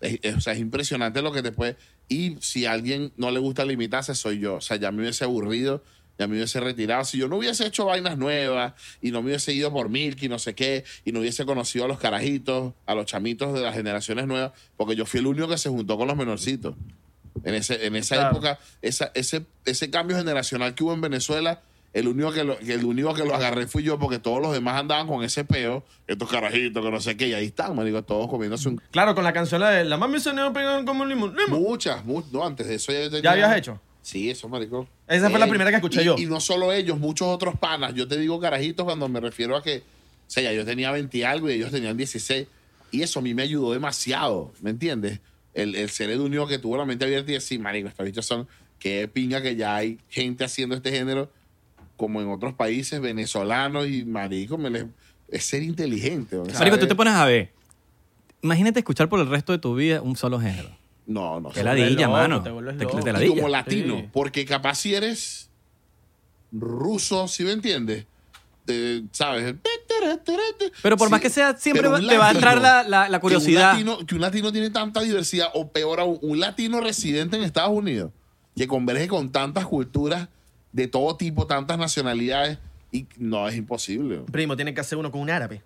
Es, es- o sea, es impresionante lo que te puede... Y si a alguien no le gusta limitarse, soy yo. O sea, ya me hubiese aburrido, ya me hubiese retirado. Si yo no hubiese hecho vainas nuevas y no me hubiese ido por Milky, no sé qué, y no hubiese conocido a los carajitos, a los chamitos de las generaciones nuevas, porque yo fui el único que se juntó con los menorcitos. En, ese, en esa Claro. época, esa, ese, ese cambio generacional que hubo en Venezuela, el único que, lo, el único que lo agarré fui yo, porque todos los demás andaban con ese peo, estos carajitos, que no sé qué, y ahí están, me digo, todos comiéndose un Claro, con la canción de La mami se pegando como un limón. Muchas, mu- no, antes de eso ya yo tenía- ¿Ya habías hecho? Sí, eso, marico. Esa fue la primera que escuché y- yo. Y no solo ellos, muchos otros panas. Yo te digo carajitos cuando me refiero a que, o sea, ya yo tenía 20 y algo y ellos tenían 16. Y eso a mí me ayudó demasiado, ¿me entiendes? El, el ser el único que tuvo la mente abierta y decir, marico, estos bichos son, qué pinga que ya hay gente haciendo este género como en otros países, venezolanos y marico, me les- es ser inteligente. Marico, tú te pones a ver. Imagínate escuchar por el resto de tu vida un solo género. No, no. Sé. ladilla, loco, mano. te vuelves Te, loco. te Y como latino. Sí. Porque capaz si eres ruso, ¿sí me entiendes? Te- ¿Sabes? Pero por Sí, más que sea, siempre te va a entrar la, la- la curiosidad. Que un, latino, que un latino tiene tanta diversidad, o peor aún, un latino residente en Estados Unidos, que converge con tantas culturas de todo tipo, tantas nacionalidades, y no, es imposible. Primo, tiene que hacer uno con un árabe.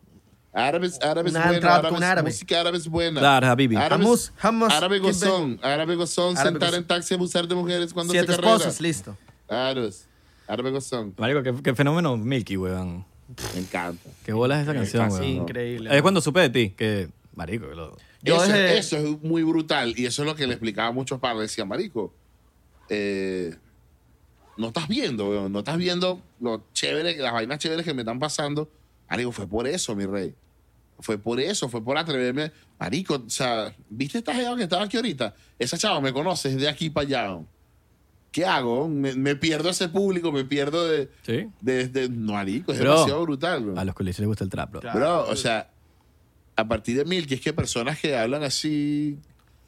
Árabe es, árabe es Una bueno, entrada árabe con es- árabe. música árabe es buena. Claro, Habibi. Árabe, Hummus, hummus, árabe gozón, árabe gozón, Árabe sentar gozón. en taxi, abusar de mujeres cuando Siete se carrera. esposas, listo. Claro, es árabe gozón. Marico, qué, qué fenómeno Milky, weón. Me encanta. Qué bolas esa canción, weón. Increíble. Es cuando supe de ti, que, marico, que lo... Yo eso, desde- eso es muy brutal y eso es lo que le explicaba a muchos padres. Decía, marico, eh, no estás viendo, weón, no estás viendo lo chévere, las vainas chéveres que me están pasando. Marico, fue por eso, mi rey. Fue por eso, fue por atreverme. Marico, o sea, ¿viste esta jeva que estaba aquí ahorita? Esa chava me conoce es de aquí para allá. ¿Qué hago? Me, me pierdo ese público, me pierdo de... Sí. de, de- no, marico, es Bro, demasiado brutal. weón. A los colegios les gusta el trap, bro. Claro. Bro, o sea, a partir de mil, que es que personas que hablan así.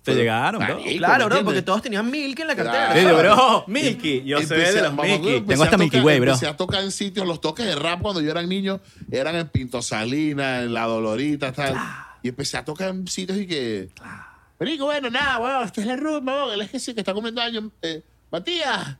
Te llegaron, bro. Marico, Claro, ¿me bro, porque todos tenían milk en la cartera. Claro. Bro. Milky. Yo soy Empecé- de los mamá, Milky. empecé Tengo a hasta Milky tocar- Way, bro. Empecé a tocar en sitios, los toques de rap cuando yo era niño eran en Pinto Salina, en La Dolorita, tal. Y empecé a tocar en sitios y que. Marico, bueno, nada, weón, esta es la rumba, weón. El que sí que está comiendo años. Eh, Matías.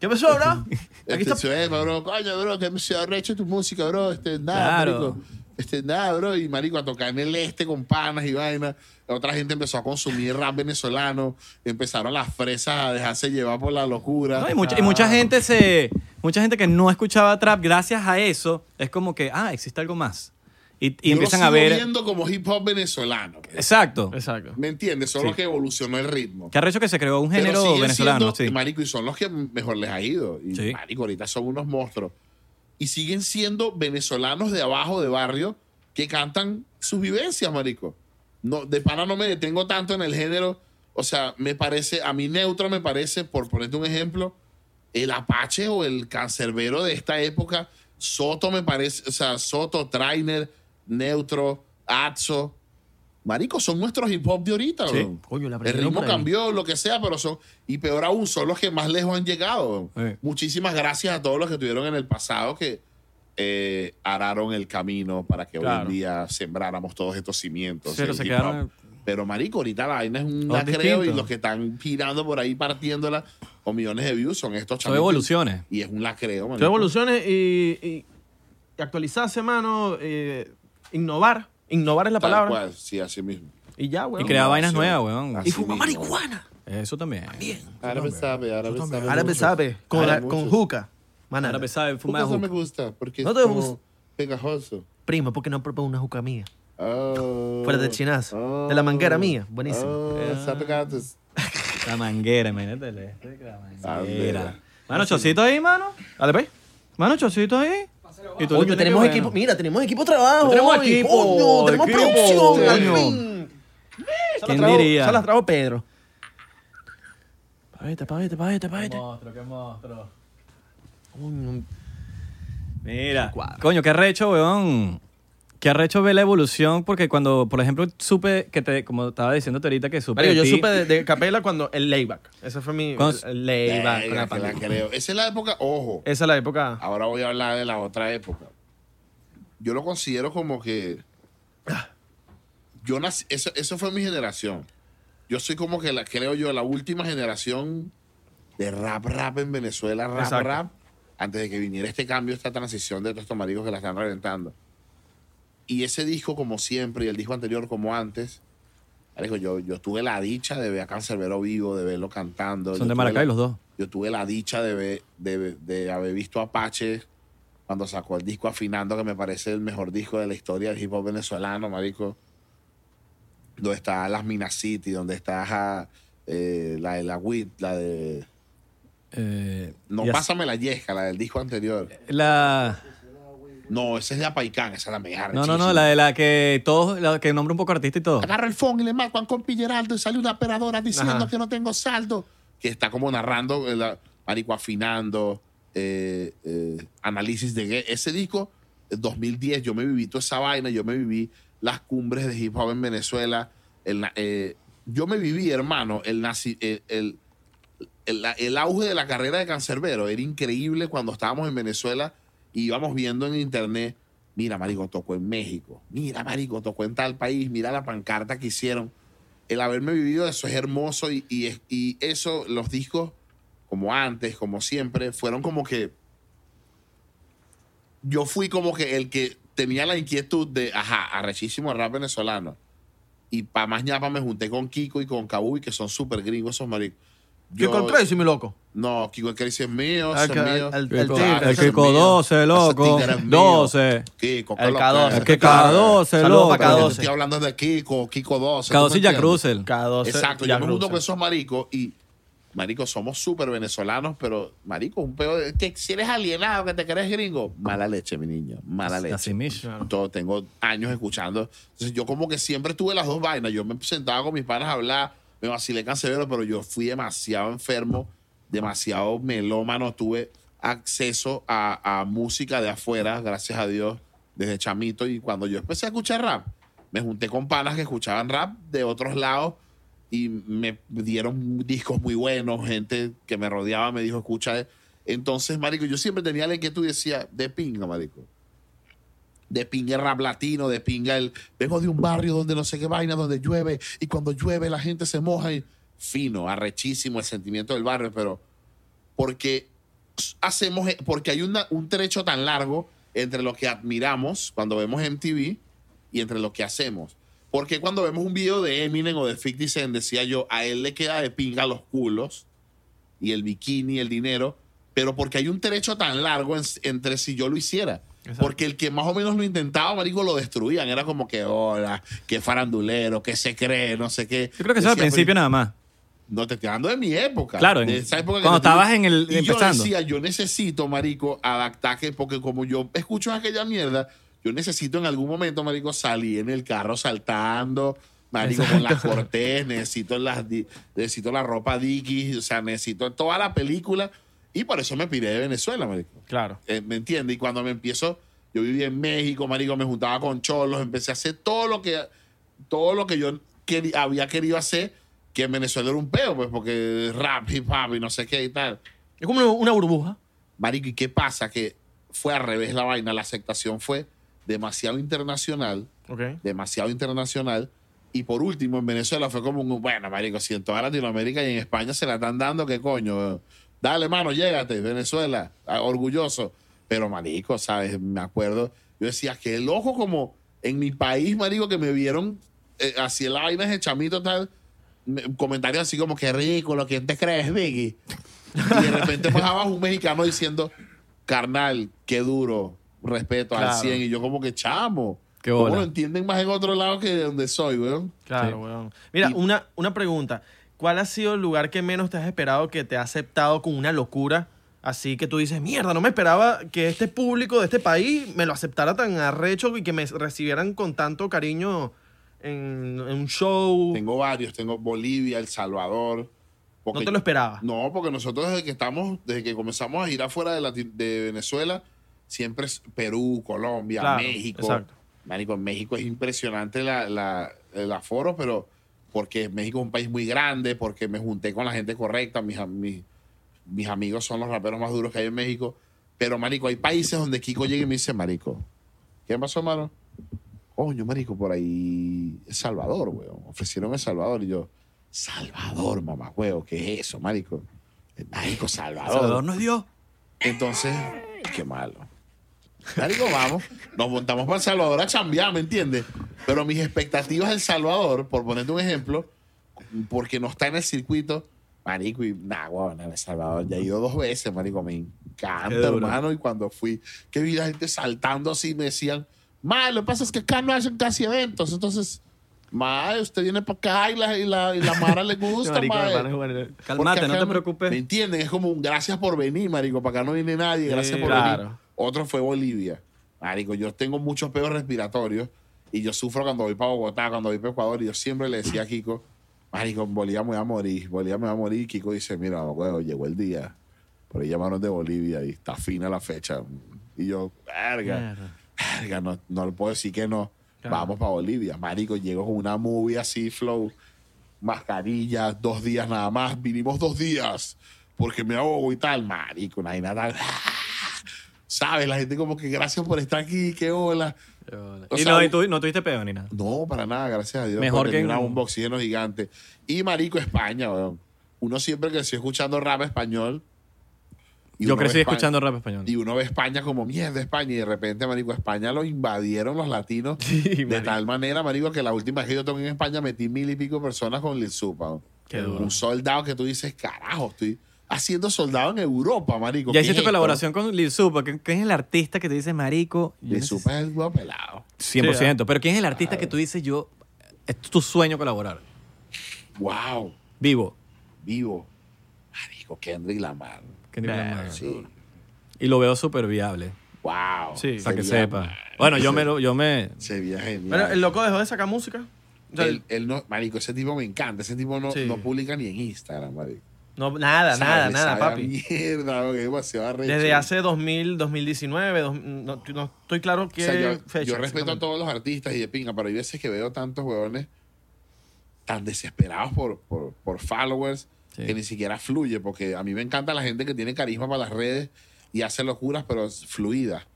¿Qué pasó, bro? Aquí Este, está. se ve, bro, coño, bro, que se ha hecho tu música, bro. Este, nada, Claro. marico. Este, nada, bro. Y marico, a tocar en el este con panas y vainas. Otra gente empezó a consumir rap venezolano. Empezaron las fresas a dejarse llevar por la locura. No, y, mucha, y mucha gente se mucha gente que no escuchaba trap gracias a eso es como que ah existe algo más y, y Yo lo empiezan a sigo ver viendo como hip hop venezolano. exacto Exacto. ¿Me entiendes? Solo Sí. que evolucionó el ritmo. que arrecho que se creó un género venezolano siendo- sí Marico, y son los que mejor les ha ido. Y Sí. marico, ahorita son unos monstruos. Y siguen siendo venezolanos de abajo, de barrio, que cantan sus vivencias, marico. No, de pana no me detengo tanto en el género. O sea, me parece, a mí neutro me parece, por ponerte un ejemplo, el Apache o el cancerbero de esta época. Soto me parece, o sea, Soto, Trainer, Neutro, Atso. Marico, son nuestros hip hop de ahorita, Sí. weón. Coño, la El ritmo cambió, lo que sea, pero son. Y peor aún, son los que más lejos han llegado. Muchísimas gracias a todos los que tuvieron en el pasado que eh, araron el camino para que hoy en día sembráramos todos estos cimientos. Pero se quedaron- marico, ahorita la vaina es un lacreo y los que están girando por ahí partiéndola con millones de views son estos Son chamitos. evoluciones. Y es un lacreo, Son marico. evoluciones y, y- y actualizarse, mano. eh, innovar. Innovar es la Tal palabra. cual, sí, así mismo. Y ya, weón. Y crear vainas nuevas, weón. Así Y fumar mismo. marihuana. Eso también. Árabe sabe, árabe sabe. Árabe mucho. sabe. Con, Árabe con mucho. juca. Maná. Ahora sabe fumar Juca no me hookah. gusta porque ¿No es te como gusta? pegajoso. Primo, ¿por qué no propones una juca mía? Oh. Fuera del chinazo. Oh. De la manguera mía. Buenísimo. Oh, sabe gatos. La manguera, imagínate. La manguera. Manguera. Mano, chocito ahí, mano. Dale, pues. Mano, chocito ahí. Y tú tenemos equipo. Mira, tenemos equipo de trabajo. Tenemos hoy. equipo, Coño, tenemos equipo, producción. al fin. ¿Quién las trajo- diría? Se las trajo Pedro. Pavete, pavete, pavete, pavete. monstruo, qué monstruo. Coño, Mira, coño, qué arrecho, weón. Qué arrecho ver la evolución, porque cuando, por ejemplo, supe que te, como estaba diciéndote ahorita, que supe. Marico, de yo ti- supe de, de Capela cuando el layback. Ese fue mi. Cuando- el, el layback. con la que la creo. Esa es la época, ojo. Esa es la época. Ahora voy a hablar de la otra época. Yo lo considero como que. Yo nací, eso, eso fue mi generación. Yo soy como que la, creo yo, la última generación de rap, rap en Venezuela, rap, Exacto. rap, antes de que viniera este cambio, esta transición de todos estos maricos que la están reventando. Y ese disco, como siempre, y el disco anterior, como antes, yo, yo tuve la dicha de ver a Cancerbero vivo, de verlo cantando. Son Yo de Maracay la- los dos. yo tuve la dicha de, ver- de, de haber visto a Apache cuando sacó el disco Afinando, que me parece el mejor disco de la historia del hip hop venezolano, marico. Donde está Las Minas City, donde está eh, la de la WIT, la de... Eh, No, pásame la yesca, la del disco anterior. La... No, esa es de Apaicán, esa es la mejor. No, no, no, la de la que todos, la que nombra un poco artista y todo. Agarra el phone y le marcan con Pilleraldo y sale una operadora diciendo Ajá. que no tengo saldo. Que está como narrando, eh, la, marico, afinando, eh, eh, análisis de gay. Ese disco, el 2010, yo me viví toda esa vaina, yo me viví las cumbres de hip hop en Venezuela. El eh, yo me viví, hermano, el, naci- el, el, la- el auge de la carrera de Cancerbero. Era increíble cuando estábamos en Venezuela y íbamos viendo en internet. Mira, Marico, tocó en México. Mira, Marico, tocó en tal país. Mira la pancarta que hicieron. El haberme vivido eso es hermoso y, y, es- y eso, los discos, como antes, como siempre, fueron como que. Yo fui como que el que tenía la inquietud de, ajá, arrechísimo rap venezolano. Y para más ñapa me junté con Kiko y con Kabuy, que son súper gringos esos maricos. ¿Qué con Crazy, mi loco? No, Kiko el Crazy es mío, que- es mío. el- El, el Kiko- el es Kiko mío. 12, Ese loco. tigre es mío. 12. Kiko, El ¿qué K12. loco? Es que K12, Saludos loco. pa' Pero K12. yo te estoy hablando de Kiko, Kiko 12. K12 ¿tú y? Russell. K12. Exacto, ya yo me junto con esos maricos y, marico, somos súper venezolanos, pero, marico, un peor, que si eres alienado, que te crees gringo, mala leche, mi niño, mala leche. Así mismo. Todo, tengo años escuchando. Entonces, yo como que siempre tuve las dos vainas. Yo me sentaba con mis panas a hablar, me vacilé cancelero, pero yo fui demasiado enfermo, demasiado melómano. Tuve acceso a, música de afuera, gracias a Dios, desde chamito. Y cuando yo empecé a escuchar rap, me junté con panas que escuchaban rap de otros lados y me dieron discos muy buenos, gente que me rodeaba me dijo, escucha. Entonces, marico, yo siempre tenía la inquietud y decía, de pinga, marico de pinga el rap latino, de pinga el. Vengo de un barrio donde no sé qué vaina, donde llueve, y cuando llueve la gente se moja y. Fino, arrechísimo el sentimiento del barrio, pero. Porque hacemos. Porque hay una- un trecho tan largo entre lo que admiramos cuando vemos MTV y entre lo que hacemos. Porque cuando vemos un video de Eminem o de 50 Cent, decía yo, a él le queda de pinga los culos y el bikini, el dinero, pero porque hay un trecho tan largo en- entre si yo lo hiciera. Porque el que más o menos lo intentaba, marico, lo destruían. Era como que, hola, que farandulero, que se cree, no sé qué. Yo creo que eso es al principio nada más. No te estoy hablando de mi época. Claro, de esa época que cuando estoy- estabas en el- Y empezando. yo decía, yo necesito, marico, adaptaje, porque como yo escucho aquella mierda, yo necesito en algún momento, marico, salir en el carro saltando, marico, con las cortés, necesito, las, necesito la ropa Dickies, o sea, necesito toda la película. Y por eso me piré de Venezuela, marico. Claro. Eh, ¿Me entiendes? Y cuando me empiezo, yo vivía en México, marico, me juntaba con cholos, empecé a hacer todo lo que, todo lo que yo queri- había querido hacer, que en Venezuela era un peo, pues, porque rap, hip hop y no sé qué y tal. Es como una- burbuja. Marico, ¿y qué pasa? Que fue al revés la vaina, la aceptación fue demasiado internacional, Ok. demasiado internacional. Y por último, en Venezuela fue como un, bueno, marico, si en toda Latinoamérica y en España se la están dando, ¿qué coño? Dale, mano, llégate, Venezuela, ah, orgulloso. Pero, marico, ¿sabes? Me acuerdo, yo decía, que el ojo como en mi país, marico, que me vieron eh, así la vaina de chamito tal, me- comentarios así como, qué ridículo, ¿quién te crees, Biggie? Y de repente bajaba un mexicano diciendo, carnal, qué duro, respeto al Claro. 100. Y yo como que, chamo, Qué ¿cómo lo entienden más en otro lado que de donde soy, weón? Claro, Sí. weón. Mira, Y- una, una pregunta. ¿Cuál ha sido el lugar que menos te has esperado que te ha aceptado con una locura? Así que tú dices, mierda, no me esperaba que este público de este país me lo aceptara tan arrecho y que me recibieran con tanto cariño en, en un show. Tengo varios, tengo Bolivia, El Salvador. no te lo esperaba. No, porque nosotros desde que estamos, desde que comenzamos a ir afuera de, Lati- de Venezuela, siempre es Perú, Colombia, Claro, México. exacto. Marico, en México es impresionante la, la- el aforo, pero porque México es un país muy grande, porque me junté con la gente correcta, mis, mis, mis amigos son los raperos más duros que hay en México. Pero, marico, hay países donde Kiko llega y me dice, marico, ¿qué pasó, mano? Coño, marico, por ahí Salvador, weón. Ofrecieron El Salvador y yo, Salvador, mamá, weón, ¿qué es eso, marico? Marico, Salvador. Salvador nos dio. Entonces, qué malo. Marico, vamos. Nos montamos para El Salvador a chambear, ¿me entiendes? Pero mis expectativas del Salvador, por ponerte un ejemplo, porque no está en el circuito, marico, y nada, weón, en El Salvador ya he ido dos veces, marico, me encanta, hermano. Y cuando fui, que vi la gente saltando así, me decían, madre, lo que pasa es que acá no hacen casi eventos, entonces, madre, usted viene para acá y la, y la, y la Mara le gusta, Marico, madre. bueno, Calmate, no te preocupes. ¿Me entienden? Es como un gracias por venir, marico. Para acá no viene nadie. Gracias Sí, por claro. venir. Otro fue Bolivia. Marico, yo tengo muchos peos respiratorios y yo sufro cuando voy para Bogotá, cuando voy para Ecuador. Y yo siempre le decía a Kiko, marico, Bolivia me voy a morir. Bolivia me va a morir. Y Kiko dice, mira, huevo, llegó el día. Por ahí llamaron de Bolivia y está fina la fecha. Y yo, verga, verga, no, no le puedo decir que no. Claro. Vamos para Bolivia. Marico, llego con una movie así, flow mascarillas, dos días nada más. Vinimos dos días porque me ahogo y tal. Marico, nadie nada. ¿Sabes? La gente como que gracias por estar aquí, qué hola. O y sea, no, y tú no tuviste peo ni nada. No, para nada, gracias a Dios. Mejor que una de oxígeno gigante. Y marico, España, weón. Uno siempre creció escuchando rap español. y Yo crecí España- escuchando rap español. Y uno ve España como mierda España y de repente, marico, España lo invadieron los latinos Sí, de marico. tal manera, marico, que la última vez que yo toqué en España metí mil y pico personas con Lil Supa. Qué duro. Un soldado que tú dices, carajo, estoy haciendo soldado en Europa, marico. Ya ¿qué hiciste es colaboración con Lil Supa, que es el artista que te dice marico. Lil neces- Supa es el huevo pelado. 100%. Pero ¿quién es el artista que tú dices yo, es tu sueño colaborar? Wow, Vivo. vivo. Marico, Kendrick Lamar. Kendrick. Lamar. Sí. Y lo veo súper viable, Wow. Sí. para que sepa. Bueno, yo me, lo- yo me... Sería genial. Pero el loco dejó de sacar música. O sea, Él- él no, marico, ese tipo me encanta. Ese tipo no, Sí. no publica ni en Instagram, marico. No, nada, nada, nada, papi. Mierda, demasiado. Desde hace 2000, 2019, dos- no, no estoy claro qué O sea, yo, fecha. yo respeto a todos los artistas y de pinga, pero hay veces que veo tantos huevones tan desesperados por, por, por followers Sí. que ni siquiera fluye, porque a mí me encanta la gente que tiene carisma para las redes y hace locuras, pero es fluida.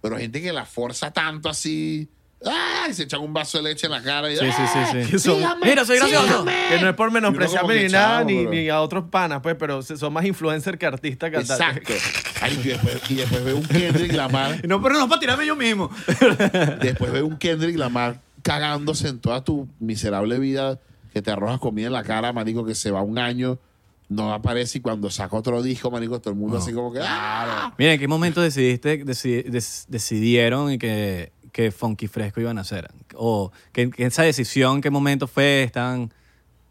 Pero gente que la forza tanto así, ¡ay! se echan un vaso de leche en la cara y Sí, sí, sí, ¡ah! sí. Son- Sígame, Mira, soy gracioso. Que no es por Y menospreciarme ni nada, chavo, ni, a otros panas, pues, pero son más influencer que artistas que Exacto. Ay, y, después, y después veo un Kendrick Lamar, No, pero no para tirarme yo mismo. después veo un Kendrick Lamar cagándose en toda tu miserable vida, que te arrojas comida en la cara, marico, que se va un año, no aparece y cuando saca otro disco, marico, todo el mundo así como que ¡ah! Mira, ¿en qué momento decidiste, deci- des- decidieron y que, que Funky Fresco iban a hacer? O que, que esa decisión, ¿en qué momento fue? Estaban...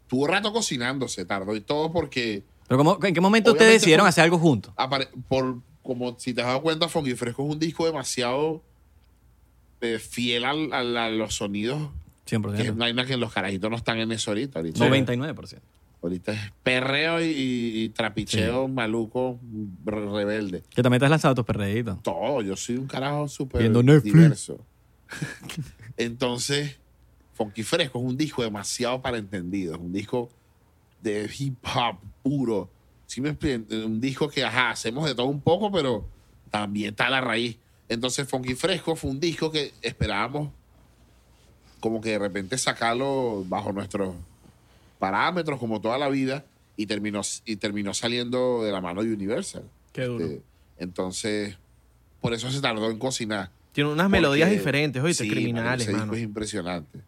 tuvo rato cocinándose, tardó y todo porque Pero ¿cómo- ¿en qué momento ustedes decidieron hacer algo juntos? apare- por como si te has dado cuenta, Funky Fresco es un disco demasiado eh, fiel al- al- a, los sonidos. Que es 100%. una vaina que los carajitos no están en eso ahorita. Ahorita, 99%. ahorita es perreo y, trapicheo maluco, re- rebelde. Que también te has lanzado tus perreitos. Todo, yo soy un carajo súper diverso. Entonces, Funky Fresco es un disco demasiado para entendidos, un disco de hip hop puro. ¿Sí me? Un disco que, ajá, hacemos de todo un poco, pero también está la raíz. Entonces, Funky Fresco fue un disco que esperábamos como que de repente sacarlo bajo nuestros parámetros, como toda la vida, y terminó, y terminó saliendo de la mano de Universal. Qué duro. Este, entonces, por eso se tardó en cocinar. Tiene unas Porque- melodías diferentes, oíste, Sí, criminales, ese disco mano. es impresionante.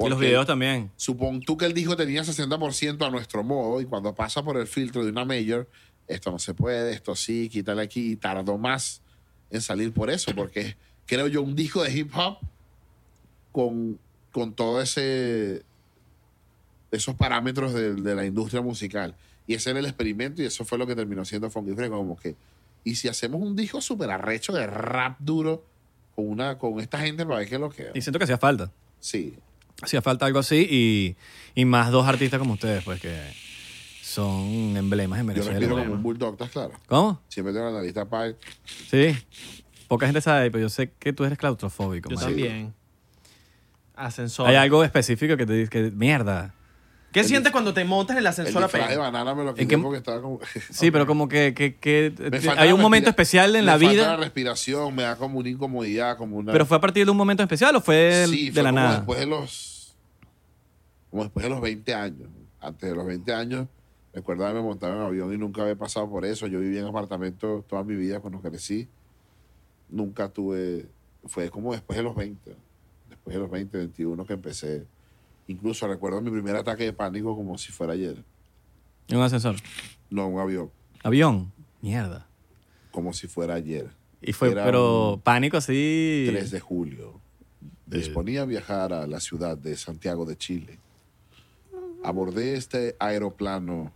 Y los videos también. Supón tú que el disco tenía 60% a nuestro modo y cuando pasa por el filtro de una major, esto no se puede, esto sí, quítale aquí. Y tardó más en salir por eso, porque creo yo un disco de hip hop con, con todo ese esos parámetros de, de la industria musical. Y ese era el experimento y eso fue lo que terminó siendo Funky Fresco, como que y si hacemos un disco súper arrecho de rap duro con una con esta gente para ver qué es lo que Y siento que hacía falta. sí Hacía falta algo así y, y más dos artistas como ustedes, pues que son emblemas en yo Venezuela. respiro como un bulldog estás claro ¿Cómo? siempre tengo la nariz tapada Sí. Poca gente sabe, pero yo sé que tú eres claustrofóbico. Yo marico. también. Ascensor. Hay algo específico que te dice que, mierda. ¿Qué sientes cuando te montas en el el ascensor a disfraz de pegar? banana me lo ¿En quité qué- porque estaba como Sí, pero como que, que, que Me falta hay la un momento respira- especial en me la falta vida. la respiración me da como una incomodidad como una Pero fue a partir de un momento especial o fue de, Sí, de fue la como nada. después de los como después de los 20 años antes de los 20 años recuerdo haberme montado en avión y nunca había pasado por eso yo viví en apartamento toda mi vida cuando crecí nunca tuve fue como después de los 20 después de los 20 21 que empecé incluso recuerdo mi primer ataque de pánico como si fuera ayer En un ascensor. no un avión Avión. Mierda. como si fuera ayer Y fue, Era pero pánico así. 3 de julio. Disponía a viajar a la ciudad de Santiago de Chile. Abordé este aeroplano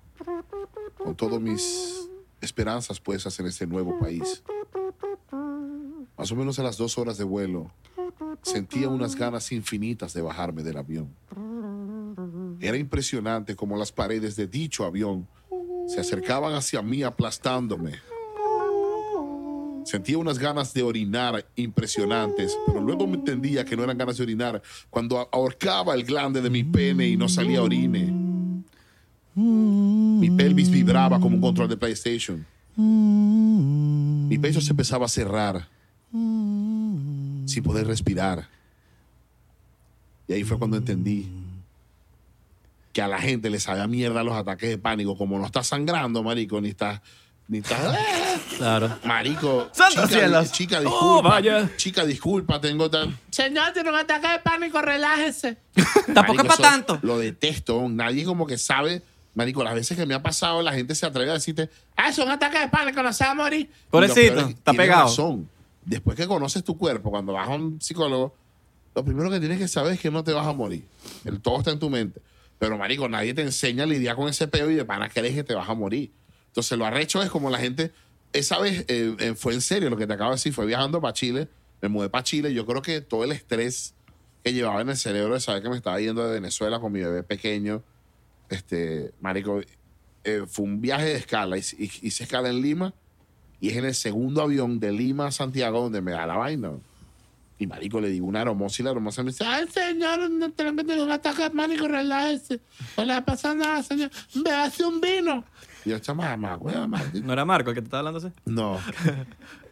con todas mis esperanzas puestas en este nuevo país. Más o menos a las dos horas de vuelo, sentía unas ganas infinitas de bajarme del avión. Era impresionante como las paredes de dicho avión se acercaban hacia mí aplastándome. Sentía unas ganas de orinar impresionantes, pero luego me entendía que no eran ganas de orinar cuando ahorcaba el glande de mi pene y no salía orine. Mi pelvis vibraba como un control de PlayStation. Mi pecho se empezaba a cerrar sin poder respirar. Y ahí fue cuando entendí que a la gente le sabía mierda los ataques de pánico. Como no está sangrando, marico, ni está... Ni está Claro. Marico, ¡Santos chica, cielos! chica, Oh, disculpa. vaya. Chica, disculpa, tengo tan. Señor, tiene un ataque de pánico, relájese. Tampoco es para tanto. Lo detesto. Nadie como que sabe. Marico, las veces que me ha pasado, la gente se atreve a decirte, Ah, es un ataque de pánico, no se va a morir. Pobrecito, está pegado. razón. Después que conoces tu cuerpo, cuando vas a un psicólogo, lo primero que tienes que saber es que no te vas a morir. El todo está en tu mente. Pero, marico, nadie te enseña a lidiar con ese peo y de pana crees que te vas a morir. Entonces, lo arrecho es como la gente... Esa vez eh, eh, fue en serio lo que te acabo de decir. Fue viajando para Chile. Me mudé para Chile. Yo creo que todo el estrés que llevaba en el cerebro de saber que me estaba yendo de Venezuela con mi bebé pequeño, este, marico, eh, fue un viaje de escala. Hice, hice escala en Lima y es en el segundo avión de Lima a Santiago donde me da la vaina. Y marico, le digo una hermosa y la hermosa me dice, Ay, señor, no tiene que tener un ataque pánico, relájese. No le va a pasar nada, señor. Bébase un vino. y yo, chama, mamá, hueva, maldito". ¿No era Marco el que te estaba hablando así? No.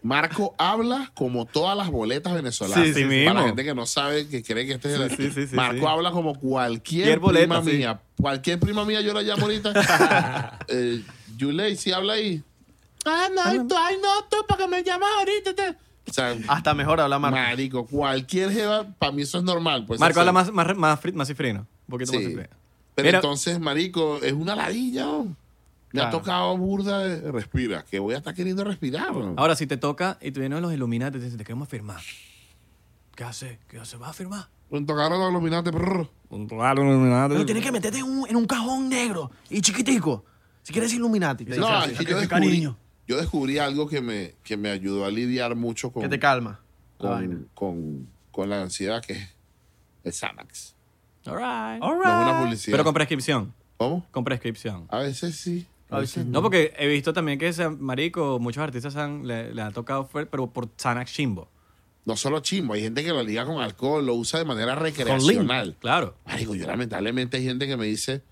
Marco habla como todas las boletas venezolanas. Sí, sí, Para mismo. la gente que no sabe, que cree que este es el... Sí, sí, sí, Marco sí. habla como cualquier boleta, prima mía. Cualquier prima mía yo la llamo ahorita. eh, Yulei, si habla ahí. Ah, no, y tú, ay, no, tú, para que me llamas ahorita. Te... O sea, Hasta mejor habla Marco. marico, cualquier jeva, para mí eso es normal. Pues, Marco o sea, habla más, más, más, fri- más cifrino. Un poquito más Sí. cifrino. Pero Mira- entonces, marico, es una ladilla. ¿no? Me ha Claro. tocado burda de respira, que voy a estar queriendo respirar. ¿no? Ahora, si te toca y tú vienes a los Illuminati y te dicen, te queremos firmar. ¿Qué hace? ¿Qué hace? ¿Vas a firmar? Un tocar los iluminado. Pero tienes que meterte en un, en un cajón negro y chiquitico. Si quieres Illuminati. te No, dice es así. que yo Qué descubrí, cariño. Yo descubrí algo que me, que me ayudó a lidiar mucho con, Que te calma. con, con, con la ansiedad, que es el Xanax. All right. No es una publicidad. Pero con prescripción. ¿Cómo? Con prescripción. A veces sí. A veces No, porque he visto también que ese marico, muchos artistas han- le, le ha tocado, pero por Xanax Chimbo. No solo chimbo, hay gente que lo liga con alcohol, lo usa de manera recreacional. Claro. Marico, yo lamentablemente hay gente que me dice,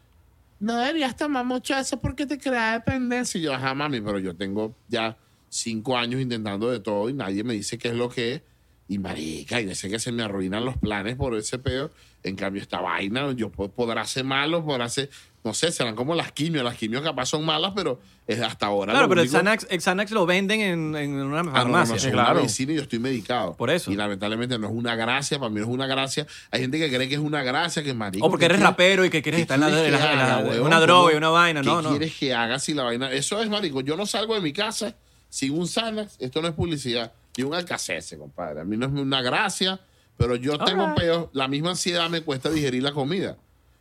no deberías tomar mucho eso porque te crea dependencia. Y yo, ajá, mami, pero yo tengo ya cinco años intentando de todo y nadie me dice qué es lo que es. Y marica, y de sé que se me arruinan los planes por ese pedo. En cambio, esta vaina, yo po- podrá ser malo, podrá ser, no sé, serán como las quimios. Las quimios capaz son malas, pero es hasta ahora. Claro, lo pero el Xanax, el Xanax lo venden en, en una Ah, no, no, farmacia. no, claro. una medicina y yo estoy medicado. Por eso. Y lamentablemente no es una gracia, para mí no es una gracia. Hay gente que cree que es una gracia, que es marico. O porque ¿qué eres quieres- rapero y que quieres ¿qué estar en la, quieres en la- la- haga, huevón? una droga y ¿Cómo- una vaina. No, ¿Qué no. quieres que haga si la vaina? Eso es, marico. Yo no salgo de mi casa sin un Xanax. Esto no es publicidad. Y un alcacese, compadre. A mí no es una gracia, pero yo tengo peos. La misma ansiedad me cuesta digerir la comida.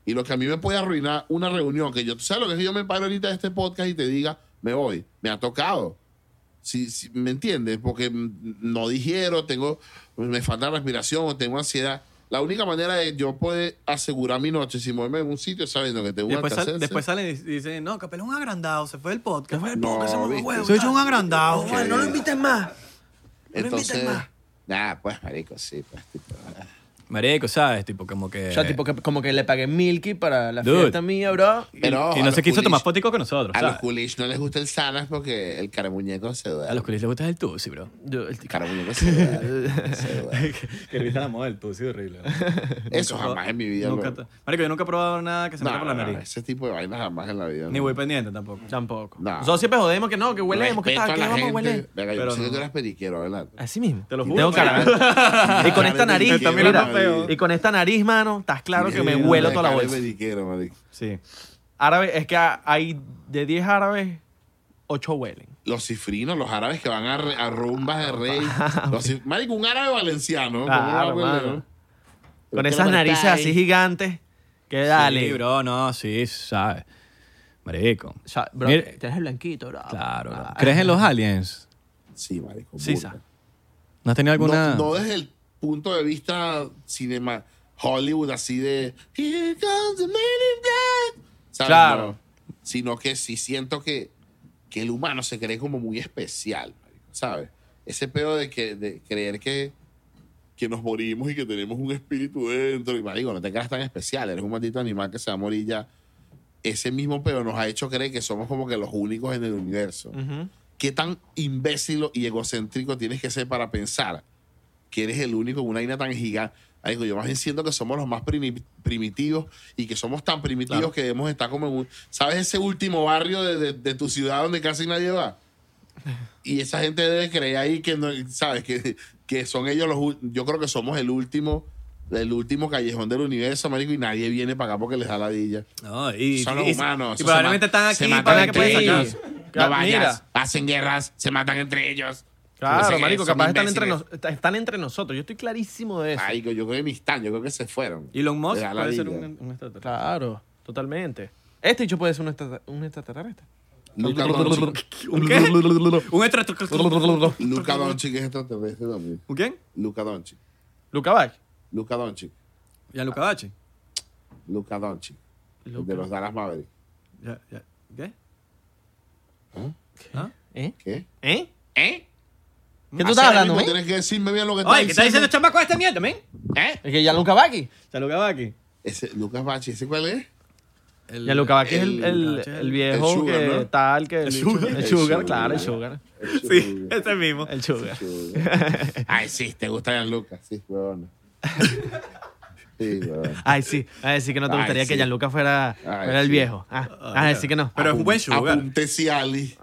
Y lo que a mí me puede arruinar una reunión, que yo, ¿tú sabes lo que es que yo me paro ahorita de este podcast y te diga, me voy? Me ha tocado. Si, si- ¿Me entiendes? Porque no digiero, tengo, me falta respiración o tengo ansiedad. La única manera de yo poder asegurar mi noche sin moverme en un sitio sabiendo que tengo Y después, sal- después salen y dicen, no, Capel es un agrandado, se fue del podcast. Fue el No, podcast, se viste. huevo. Soy yo un agrandado. No, vale, no lo invites más. Entonces, nada, pues, marico, sí, pues, tipo, Marico, ¿sabes? Tipo, como que... O sea, tipo que, como que le pagué Milky para la Dude. fiesta mía, bro. Y, Pero y a no los se quiso tomar fotico que nosotros, A los ¿sabes? coolish no les gusta el Xanax porque el caramuñeco se duerme. A los coolish les gusta el tusi, bro. Yo, el caramuñeco se duerme. se duerme. que risa la moda del tusi, horrible. Eso Nunca jamás en mi vida nunca te- Marico, yo nunca he probado nada que se No, meta por la no, no, nariz. ese tipo de vainas jamás en la vida. Ni no. voy pendiente tampoco. Tampoco. No. Nosotros siempre jodemos que no, que huelemos, que Respeto tal, a que la vamos a gente. hueler. Venga, yo Pero pensé que no. tú eras periquero, ¿verdad? Así mismo. Te lo juro. Tengo cara. y con esta nariz, mira, mirando feo. y con esta nariz, mano, estás claro que me huelo toda la bolsa. Sí. Árabe, es que hay de 10 árabes, 8 huelen. Los cifrinos, los árabes que van a, re- a rumbas de rey. Los cif- marico, un árabe valenciano. Con ¿Qué esas narices así gigantes, que dale. Sí, bro, no, sí, sabes. Marico. O sea, bro, Mira- tienes el blanquito, bro. Claro, bro. Ah. ¿Crees en los aliens? Sí, marico. Sí. ¿No has tenido alguna...? No, no desde el punto de vista cinema Hollywood, así de Here comes the man in black. ¿Sabes? Claro. No. Sino que sí siento que, que el humano se cree como muy especial, ¿sabes? Ese pedo de, que, de creer que, que nos morimos y que tenemos un espíritu dentro. Y marico, no te creas tan especial, eres un maldito animal que se va a morir ya. Ese mismo pedo nos ha hecho creer que somos como que los únicos en el universo. Ujú. ¿Qué tan imbécil y egocéntrico tienes que ser para pensar que eres el único en una isla tan gigante? Marico, yo más bien siento que somos los más primi- primitivos y que somos tan primitivos Claro. que debemos estar como en un... ¿Sabes ese último barrio de, de- de tu ciudad donde casi nadie va? Y esa gente debe creer ahí que, no, ¿sabes? Que, que son ellos los... Yo creo que somos el último... El último callejón del universo, marico, y nadie viene para acá porque les da la. No, y, Son los y- humanos. Y probablemente se están se aquí matan para pueden ellos. sacar. No vayas, hacen guerras, se matan entre ellos. Claro, qué, marico, capaz están entre, nos- están entre nosotros. Yo estoy clarísimo de eso. Marico, yo creo que ni están, yo creo que se fueron. Elon Musk puede ser un, un extraterrestre. Claro, totalmente. Este dicho puede ser un, extra- un extraterrestre. ¿Un qué? Un extraterrestre. Luca Doncic es extraterrestre también. ¿Un quién? Luca Doncic. Luca Bach. Luca Doncic. Ya Luca Bachi. Luca Doncic. De los Dallas Mavericks. Ya. ¿Qué? ¿Ah? ¿Ah? ¿Eh? ¿Qué? ¿Eh? ¿Eh? ¿Qué tú estás hablando, men? Tienes que decirme bien lo que estás Oye, ¿qué está diciendo el chamaco de esta mierda, men? ¿Eh? Es que ya Luca Baki. ¿Ya Luca Bachi? Ese, Lucas Bachi, ¿ese cuál es? El- Ya Luca Baki es el, el- viejo el sugar, que ¿no? tal, que el, sugar. el El sugar, claro, el sugar. Sí, ese mismo. El sugar. Ay, sí, te gusta Jan Lucas, sí, huevona. Sí. Ay, sí. A decir que no te Ay, gustaría sí. que Gianluca fuera, Ay, fuera el sí. viejo. Ah, a decir que no. Pero es un buen sugar. Apunte Ciali. Es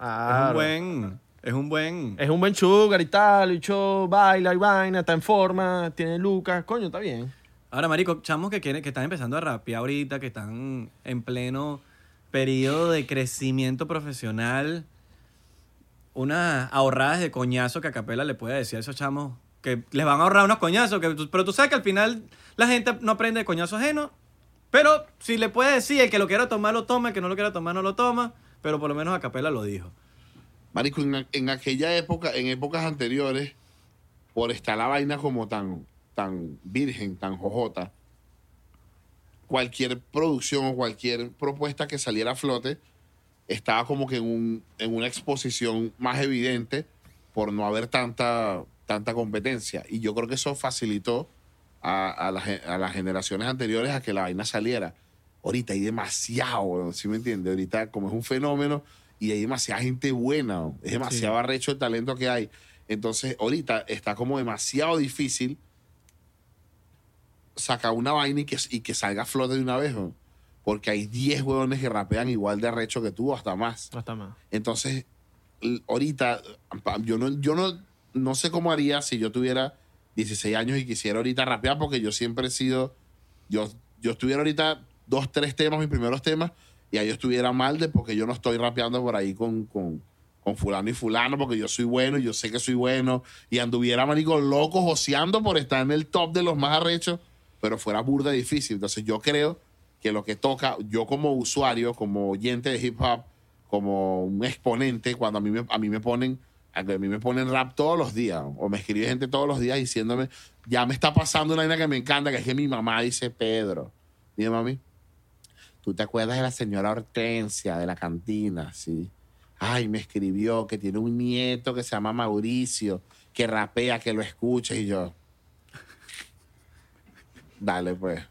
un buen... Es un buen... Es un buen sugar y tal, y show, baila y vaina, está en forma, tiene Lucas, coño, está bien. Ahora, marico, chamos que quieren, que están empezando a rapear ahorita, que están en pleno periodo de crecimiento profesional, unas ahorradas de coñazo que a Capela le puede decir a esos chamos que les van a ahorrar unos coñazos, que, pero tú sabes que al final la gente no aprende de coñazo ajeno, pero si le puede decir, el que lo quiera tomar lo toma, el que no lo quiera tomar no lo toma, pero por lo menos a capela lo dijo. Marico, en, en aquella época, en épocas anteriores, por estar la vaina como tan, tan virgen, tan jojota, cualquier producción o cualquier propuesta que saliera a flote estaba como que en, un, en una exposición más evidente por no haber tanta, tanta competencia. Y yo creo que eso facilitó a, a a las generaciones anteriores a que la vaina saliera. Ahorita hay demasiado, ¿sí me entiendes? Ahorita como es un fenómeno y hay demasiada gente buena, ¿no? es demasiado arrecho el talento que hay. Entonces ahorita está como demasiado difícil sacar una vaina y que, y que salga a flote de una vez, ¿no? porque hay 10 huevones que rapean igual de arrecho que tú, hasta más. Está mal. Entonces, ahorita, yo no, yo no, no sé cómo haría si yo tuviera 16 años y quisiera ahorita rapear, porque yo siempre he sido, yo, yo estuviera ahorita dos, tres temas, mis primeros temas, y ahí yo estuviera mal de porque yo no estoy rapeando por ahí con, con, con fulano y fulano, porque yo soy bueno y yo sé que soy bueno, y anduviera, marico, loco, joseando por estar en el top de los más arrechos, pero fuera burda difícil. Entonces yo creo que lo que toca, yo como usuario, como oyente de hip hop, como un exponente, cuando a mí me, a mí me ponen a mí me ponen rap todos los días o me escribe gente todos los días diciéndome, ya me está pasando una vaina que me encanta, que es que mi mamá dice Pedro. Dime, mami, ¿tú te acuerdas de la señora Hortensia de la cantina? Sí. Ay, me escribió que tiene un nieto que se llama Mauricio, que rapea, que lo escuche y yo. Dale, pues.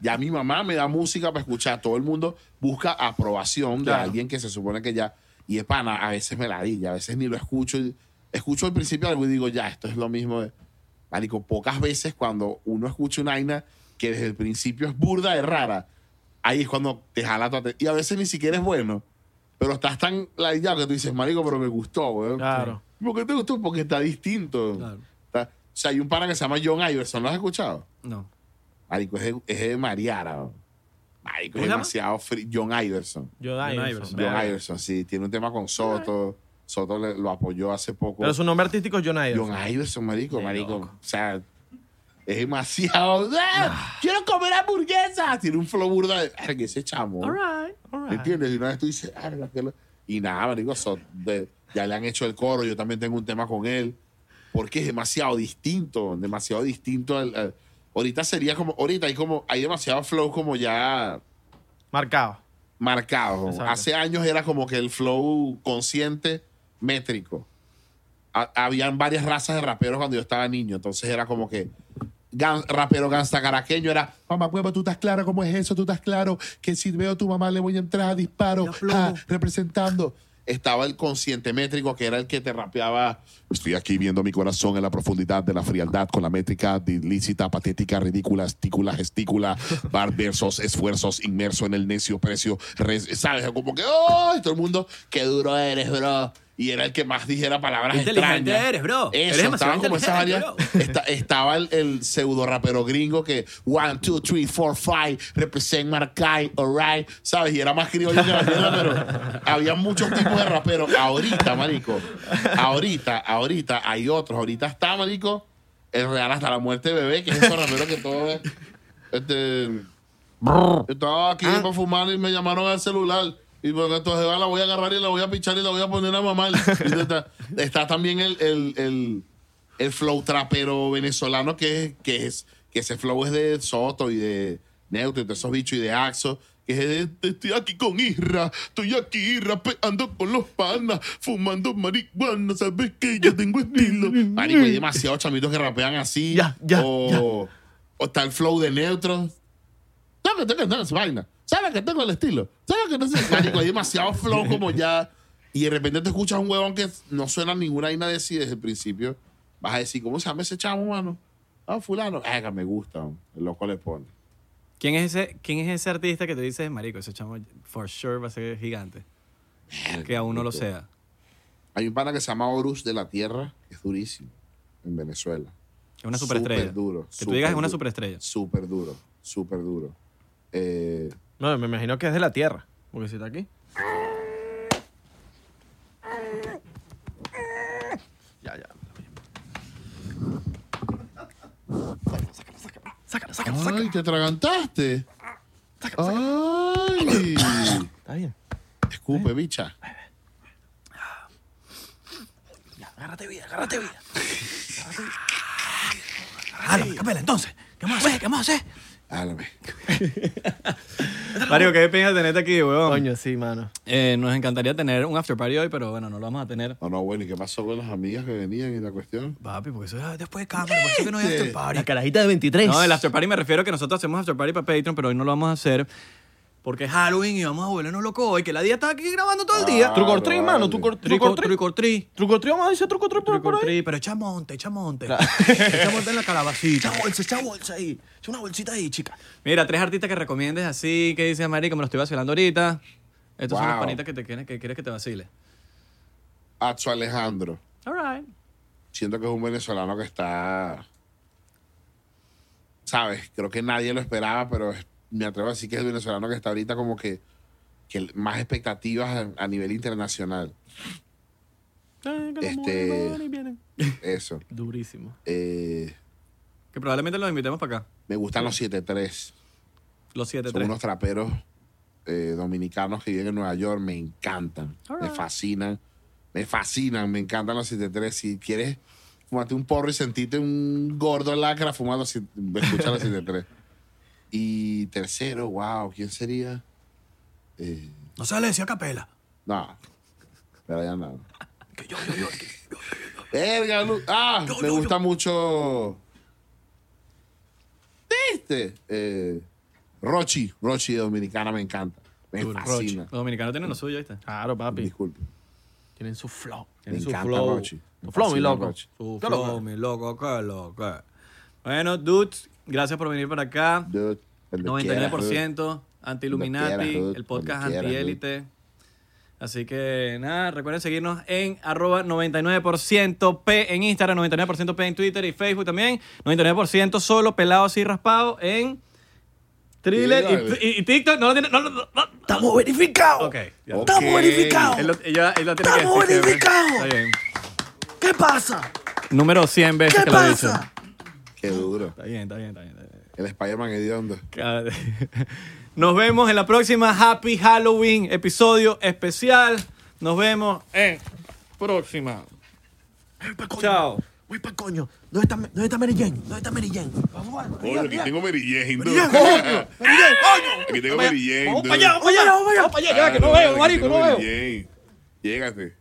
Ya mi mamá me da música para escuchar. Todo el mundo busca aprobación de Claro. alguien que se supone que ya. Y es pana, a veces me la di, a veces ni lo escucho. Escucho al principio algo y digo, ya, esto es lo mismo. De... Marico, pocas veces cuando uno escucha una vaina que desde el principio es burda, es rara, ahí es cuando te jala tu atención. Y a veces ni siquiera es bueno. Pero estás tan ladillado que tú dices, marico, pero me gustó, weón. Claro. ¿Por qué te gustó? Porque está distinto. Claro. Está- o sea, hay un pana que se llama John Iverson, ¿lo has escuchado? No. Marico, es de, es de Mariara. ¿no? Marico, ¿Cómo es demasiado frío. John Iverson. John Iverson. Iverson. John. Iverson, sí. Tiene un tema con Soto. Soto le- lo apoyó hace poco. Pero su nombre artístico es John Iverson. John Iverson, marico, marico. O sea, es demasiado. ¡Ah! ¡Quiero comer hamburguesas! Tiene un flow burda de. Verga, ese chamo. All right, all ¿Me entiendes? Y una vez tú dices, "Verga, que lo-". Y nada, marico, so- de- ya le han hecho el coro. Yo también tengo un tema con él. Porque es demasiado distinto. Demasiado distinto. al- al- ahorita sería como. Ahorita hay como. Hay demasiado flow como ya Marcado. marcado. Exacto. Hace años era como que el flow consciente, métrico. Ha- habían varias razas de raperos cuando yo estaba niño, entonces era como que gan- rapero gansta caraqueño era, mamá huevo, tú estás claro cómo es eso, tú estás claro que si veo a tu mamá le voy a entrar a disparo, ah, representando. Estaba el consciente métrico, que era el que te rapeaba. Estoy aquí viendo mi corazón en la profundidad de la frialdad con la métrica de ilícita, patética, ridícula, estícula, gestícula, bar versos, esfuerzos, inmerso en el necio precio. res- ¿Sabes? Como que, ¡ay! Todo el mundo, qué duro eres, bro. Y era el que más dijera palabras inteligente extrañas. eres, bro. Eso, Eres estaban como esas esta- estaba el, el pseudo rapero gringo que one, two, three, four, five, represent Marcay, alright, ¿sabes? Y era más criollo que la mierda, pero había muchos tipos de raperos. Ahorita, marico, ahorita, ahorita hay otros. Ahorita está, marico, el real hasta la muerte de bebé, que es ese rapero que todo es. Este. Estaba aquí para fumar y me llamaron al celular. Y bueno, entonces va, la voy a agarrar y la voy a pichar y la voy a poner a mamar. Está, está también el, el, el, el flow trapero venezolano, que que es que ese flow es de Soto y de Neutro y de esos bichos y de Axo. Que es de, estoy aquí con Isra, estoy aquí rapeando con los panas, fumando marihuana, sabes que yo tengo estilo. Marico, hay demasiados chamitos que rapean así. Ya, ya, o, o está el flow de Neutro. ¿Sabes que tengo que tener su vaina? ¿Sabes que tengo el estilo? ¿Sabes que no sé? Marico, hay demasiado flow como ya. Y de repente te escuchas un huevón que no suena ninguna vaina de sí desde el principio. Vas a decir, ¿cómo se llama ese chamo, mano? Ah, fulano. Que me gusta. man. El loco le pone. ¿Quién es, ese, ¿Quién es ese artista que te dice, marico, ese chamo for sure va a ser gigante? Que aún no lo sea. Hay un pana que se llama Horus de la Tierra, que es durísimo, en Venezuela. Es una superestrella. Súper duro. Que tú digas es una superestrella. Súper duro, súper duro. Eh, no, me imagino que es de la Tierra, porque si está aquí. Ya, ya. Sácalo, sácalo, sácalo, sácalo, sácalo. Ay, te atragantaste. Sácalo, sácalo. Ay. Está bien. Escupe, bicha. Ya, agárrate vida, agárrate vida. Agárrate vida. Agárrate vida. Agárrate vida. Capela, entonces. ¿Qué más? ¿Qué más? Álame. Mario, qué pena tenerte aquí, weón. Coño, sí, mano. Eh, nos encantaría tener un after party hoy, pero bueno, no lo vamos a tener. No, no, bueno, ¿y qué pasó con las amigas que venían y la cuestión? Papi, porque eso era después de cámara, por eso que no hay after party. La carajita de 23. No, el after party me refiero a que nosotros hacemos after party para Patreon, pero hoy no lo vamos a hacer porque es Halloween y vamos a volvernos locos hoy, que la día está aquí grabando todo el día. Ah, Truco or treat, mano. Truco or- Trick truco or treat. treat. Truco or treat, vamos a decir truco or treat por, por or ahí. treat, pero echa monte, echa monte. echa monte en la calabacita. Echa bolsa, echa bolsa ahí. Echa una bolsita ahí, chica. Mira, tres artistas que recomiendes así, que dice Marico, me lo estoy vacilando ahorita. Estos son los panitas que, te quieren, que quieres que te vacile. Atso Alejandro. All right. Siento que es un venezolano que está. ¿Sabes? Creo que nadie lo esperaba, pero es- me atrevo a decir que es el venezolano que está ahorita como que, que más expectativas a, a nivel internacional. Este- Eso. Durísimo. Eh, Que probablemente los invitemos para acá. me gustan los 7-3. Los 7 Son unos traperos eh, dominicanos que viven en Nueva York. Me encantan. Me Alright. fascinan. Me fascinan. Me encantan los 7-3. Si quieres, fumate un porro y sentite un gordo lacra fumando. Escucha los 7-3. Y tercero, wow, ¿quién sería? Eh, No se le decía capela. no. Pero ya no. Verga, Lu- Ah, me gusta mucho. Este. Eh, Rochi. Rochi de Dominicana me encanta. Me fascina. Los dominicanos tienen lo suyo, ¿viste? Claro, papi. Disculpe. Tienen su flow. Me Tienen su encanta flow. Rochi. Su flow, mi loco. Rochi. Su flow, mi loco, qué loco. Bueno, dudes, gracias por venir para acá. Dude, cuando quieras, dude. 99% anti-Illuminati, el podcast anti-élite. Así que nada, recuerden seguirnos en arroba 99% P en Instagram, 99% P en Twitter y Facebook también. 99% solo pelado así raspado en Thriller y, y- y TikTok. No lo tiene. No, no, no, no. Estamos verificados. Ya. Estamos verificados. Él lo, ella- él lo tiene que Estamos verificados. ¿Qué pasa? Número 100 veces ¿Qué que lo pasa? Qué duro. Está bien, está bien, está bien. Está bien. El Spider-Man hediondo. Nos vemos en la próxima Happy Halloween, episodio especial. Nos vemos en próxima. Coño. Chao. Voy pa' coño. ¿Dónde está, ¿Dónde está Mary Jane? ¿Dónde está Mary Jane? Vamos. Oye, aquí tengo Mary Jane, Mary. Jane, coño. Mary Jane, coño. Aquí tengo Mary Jane, Vamos dude. para allá, vamos para allá, vamos para allá. Que no veo, marico, no veo. Llégate.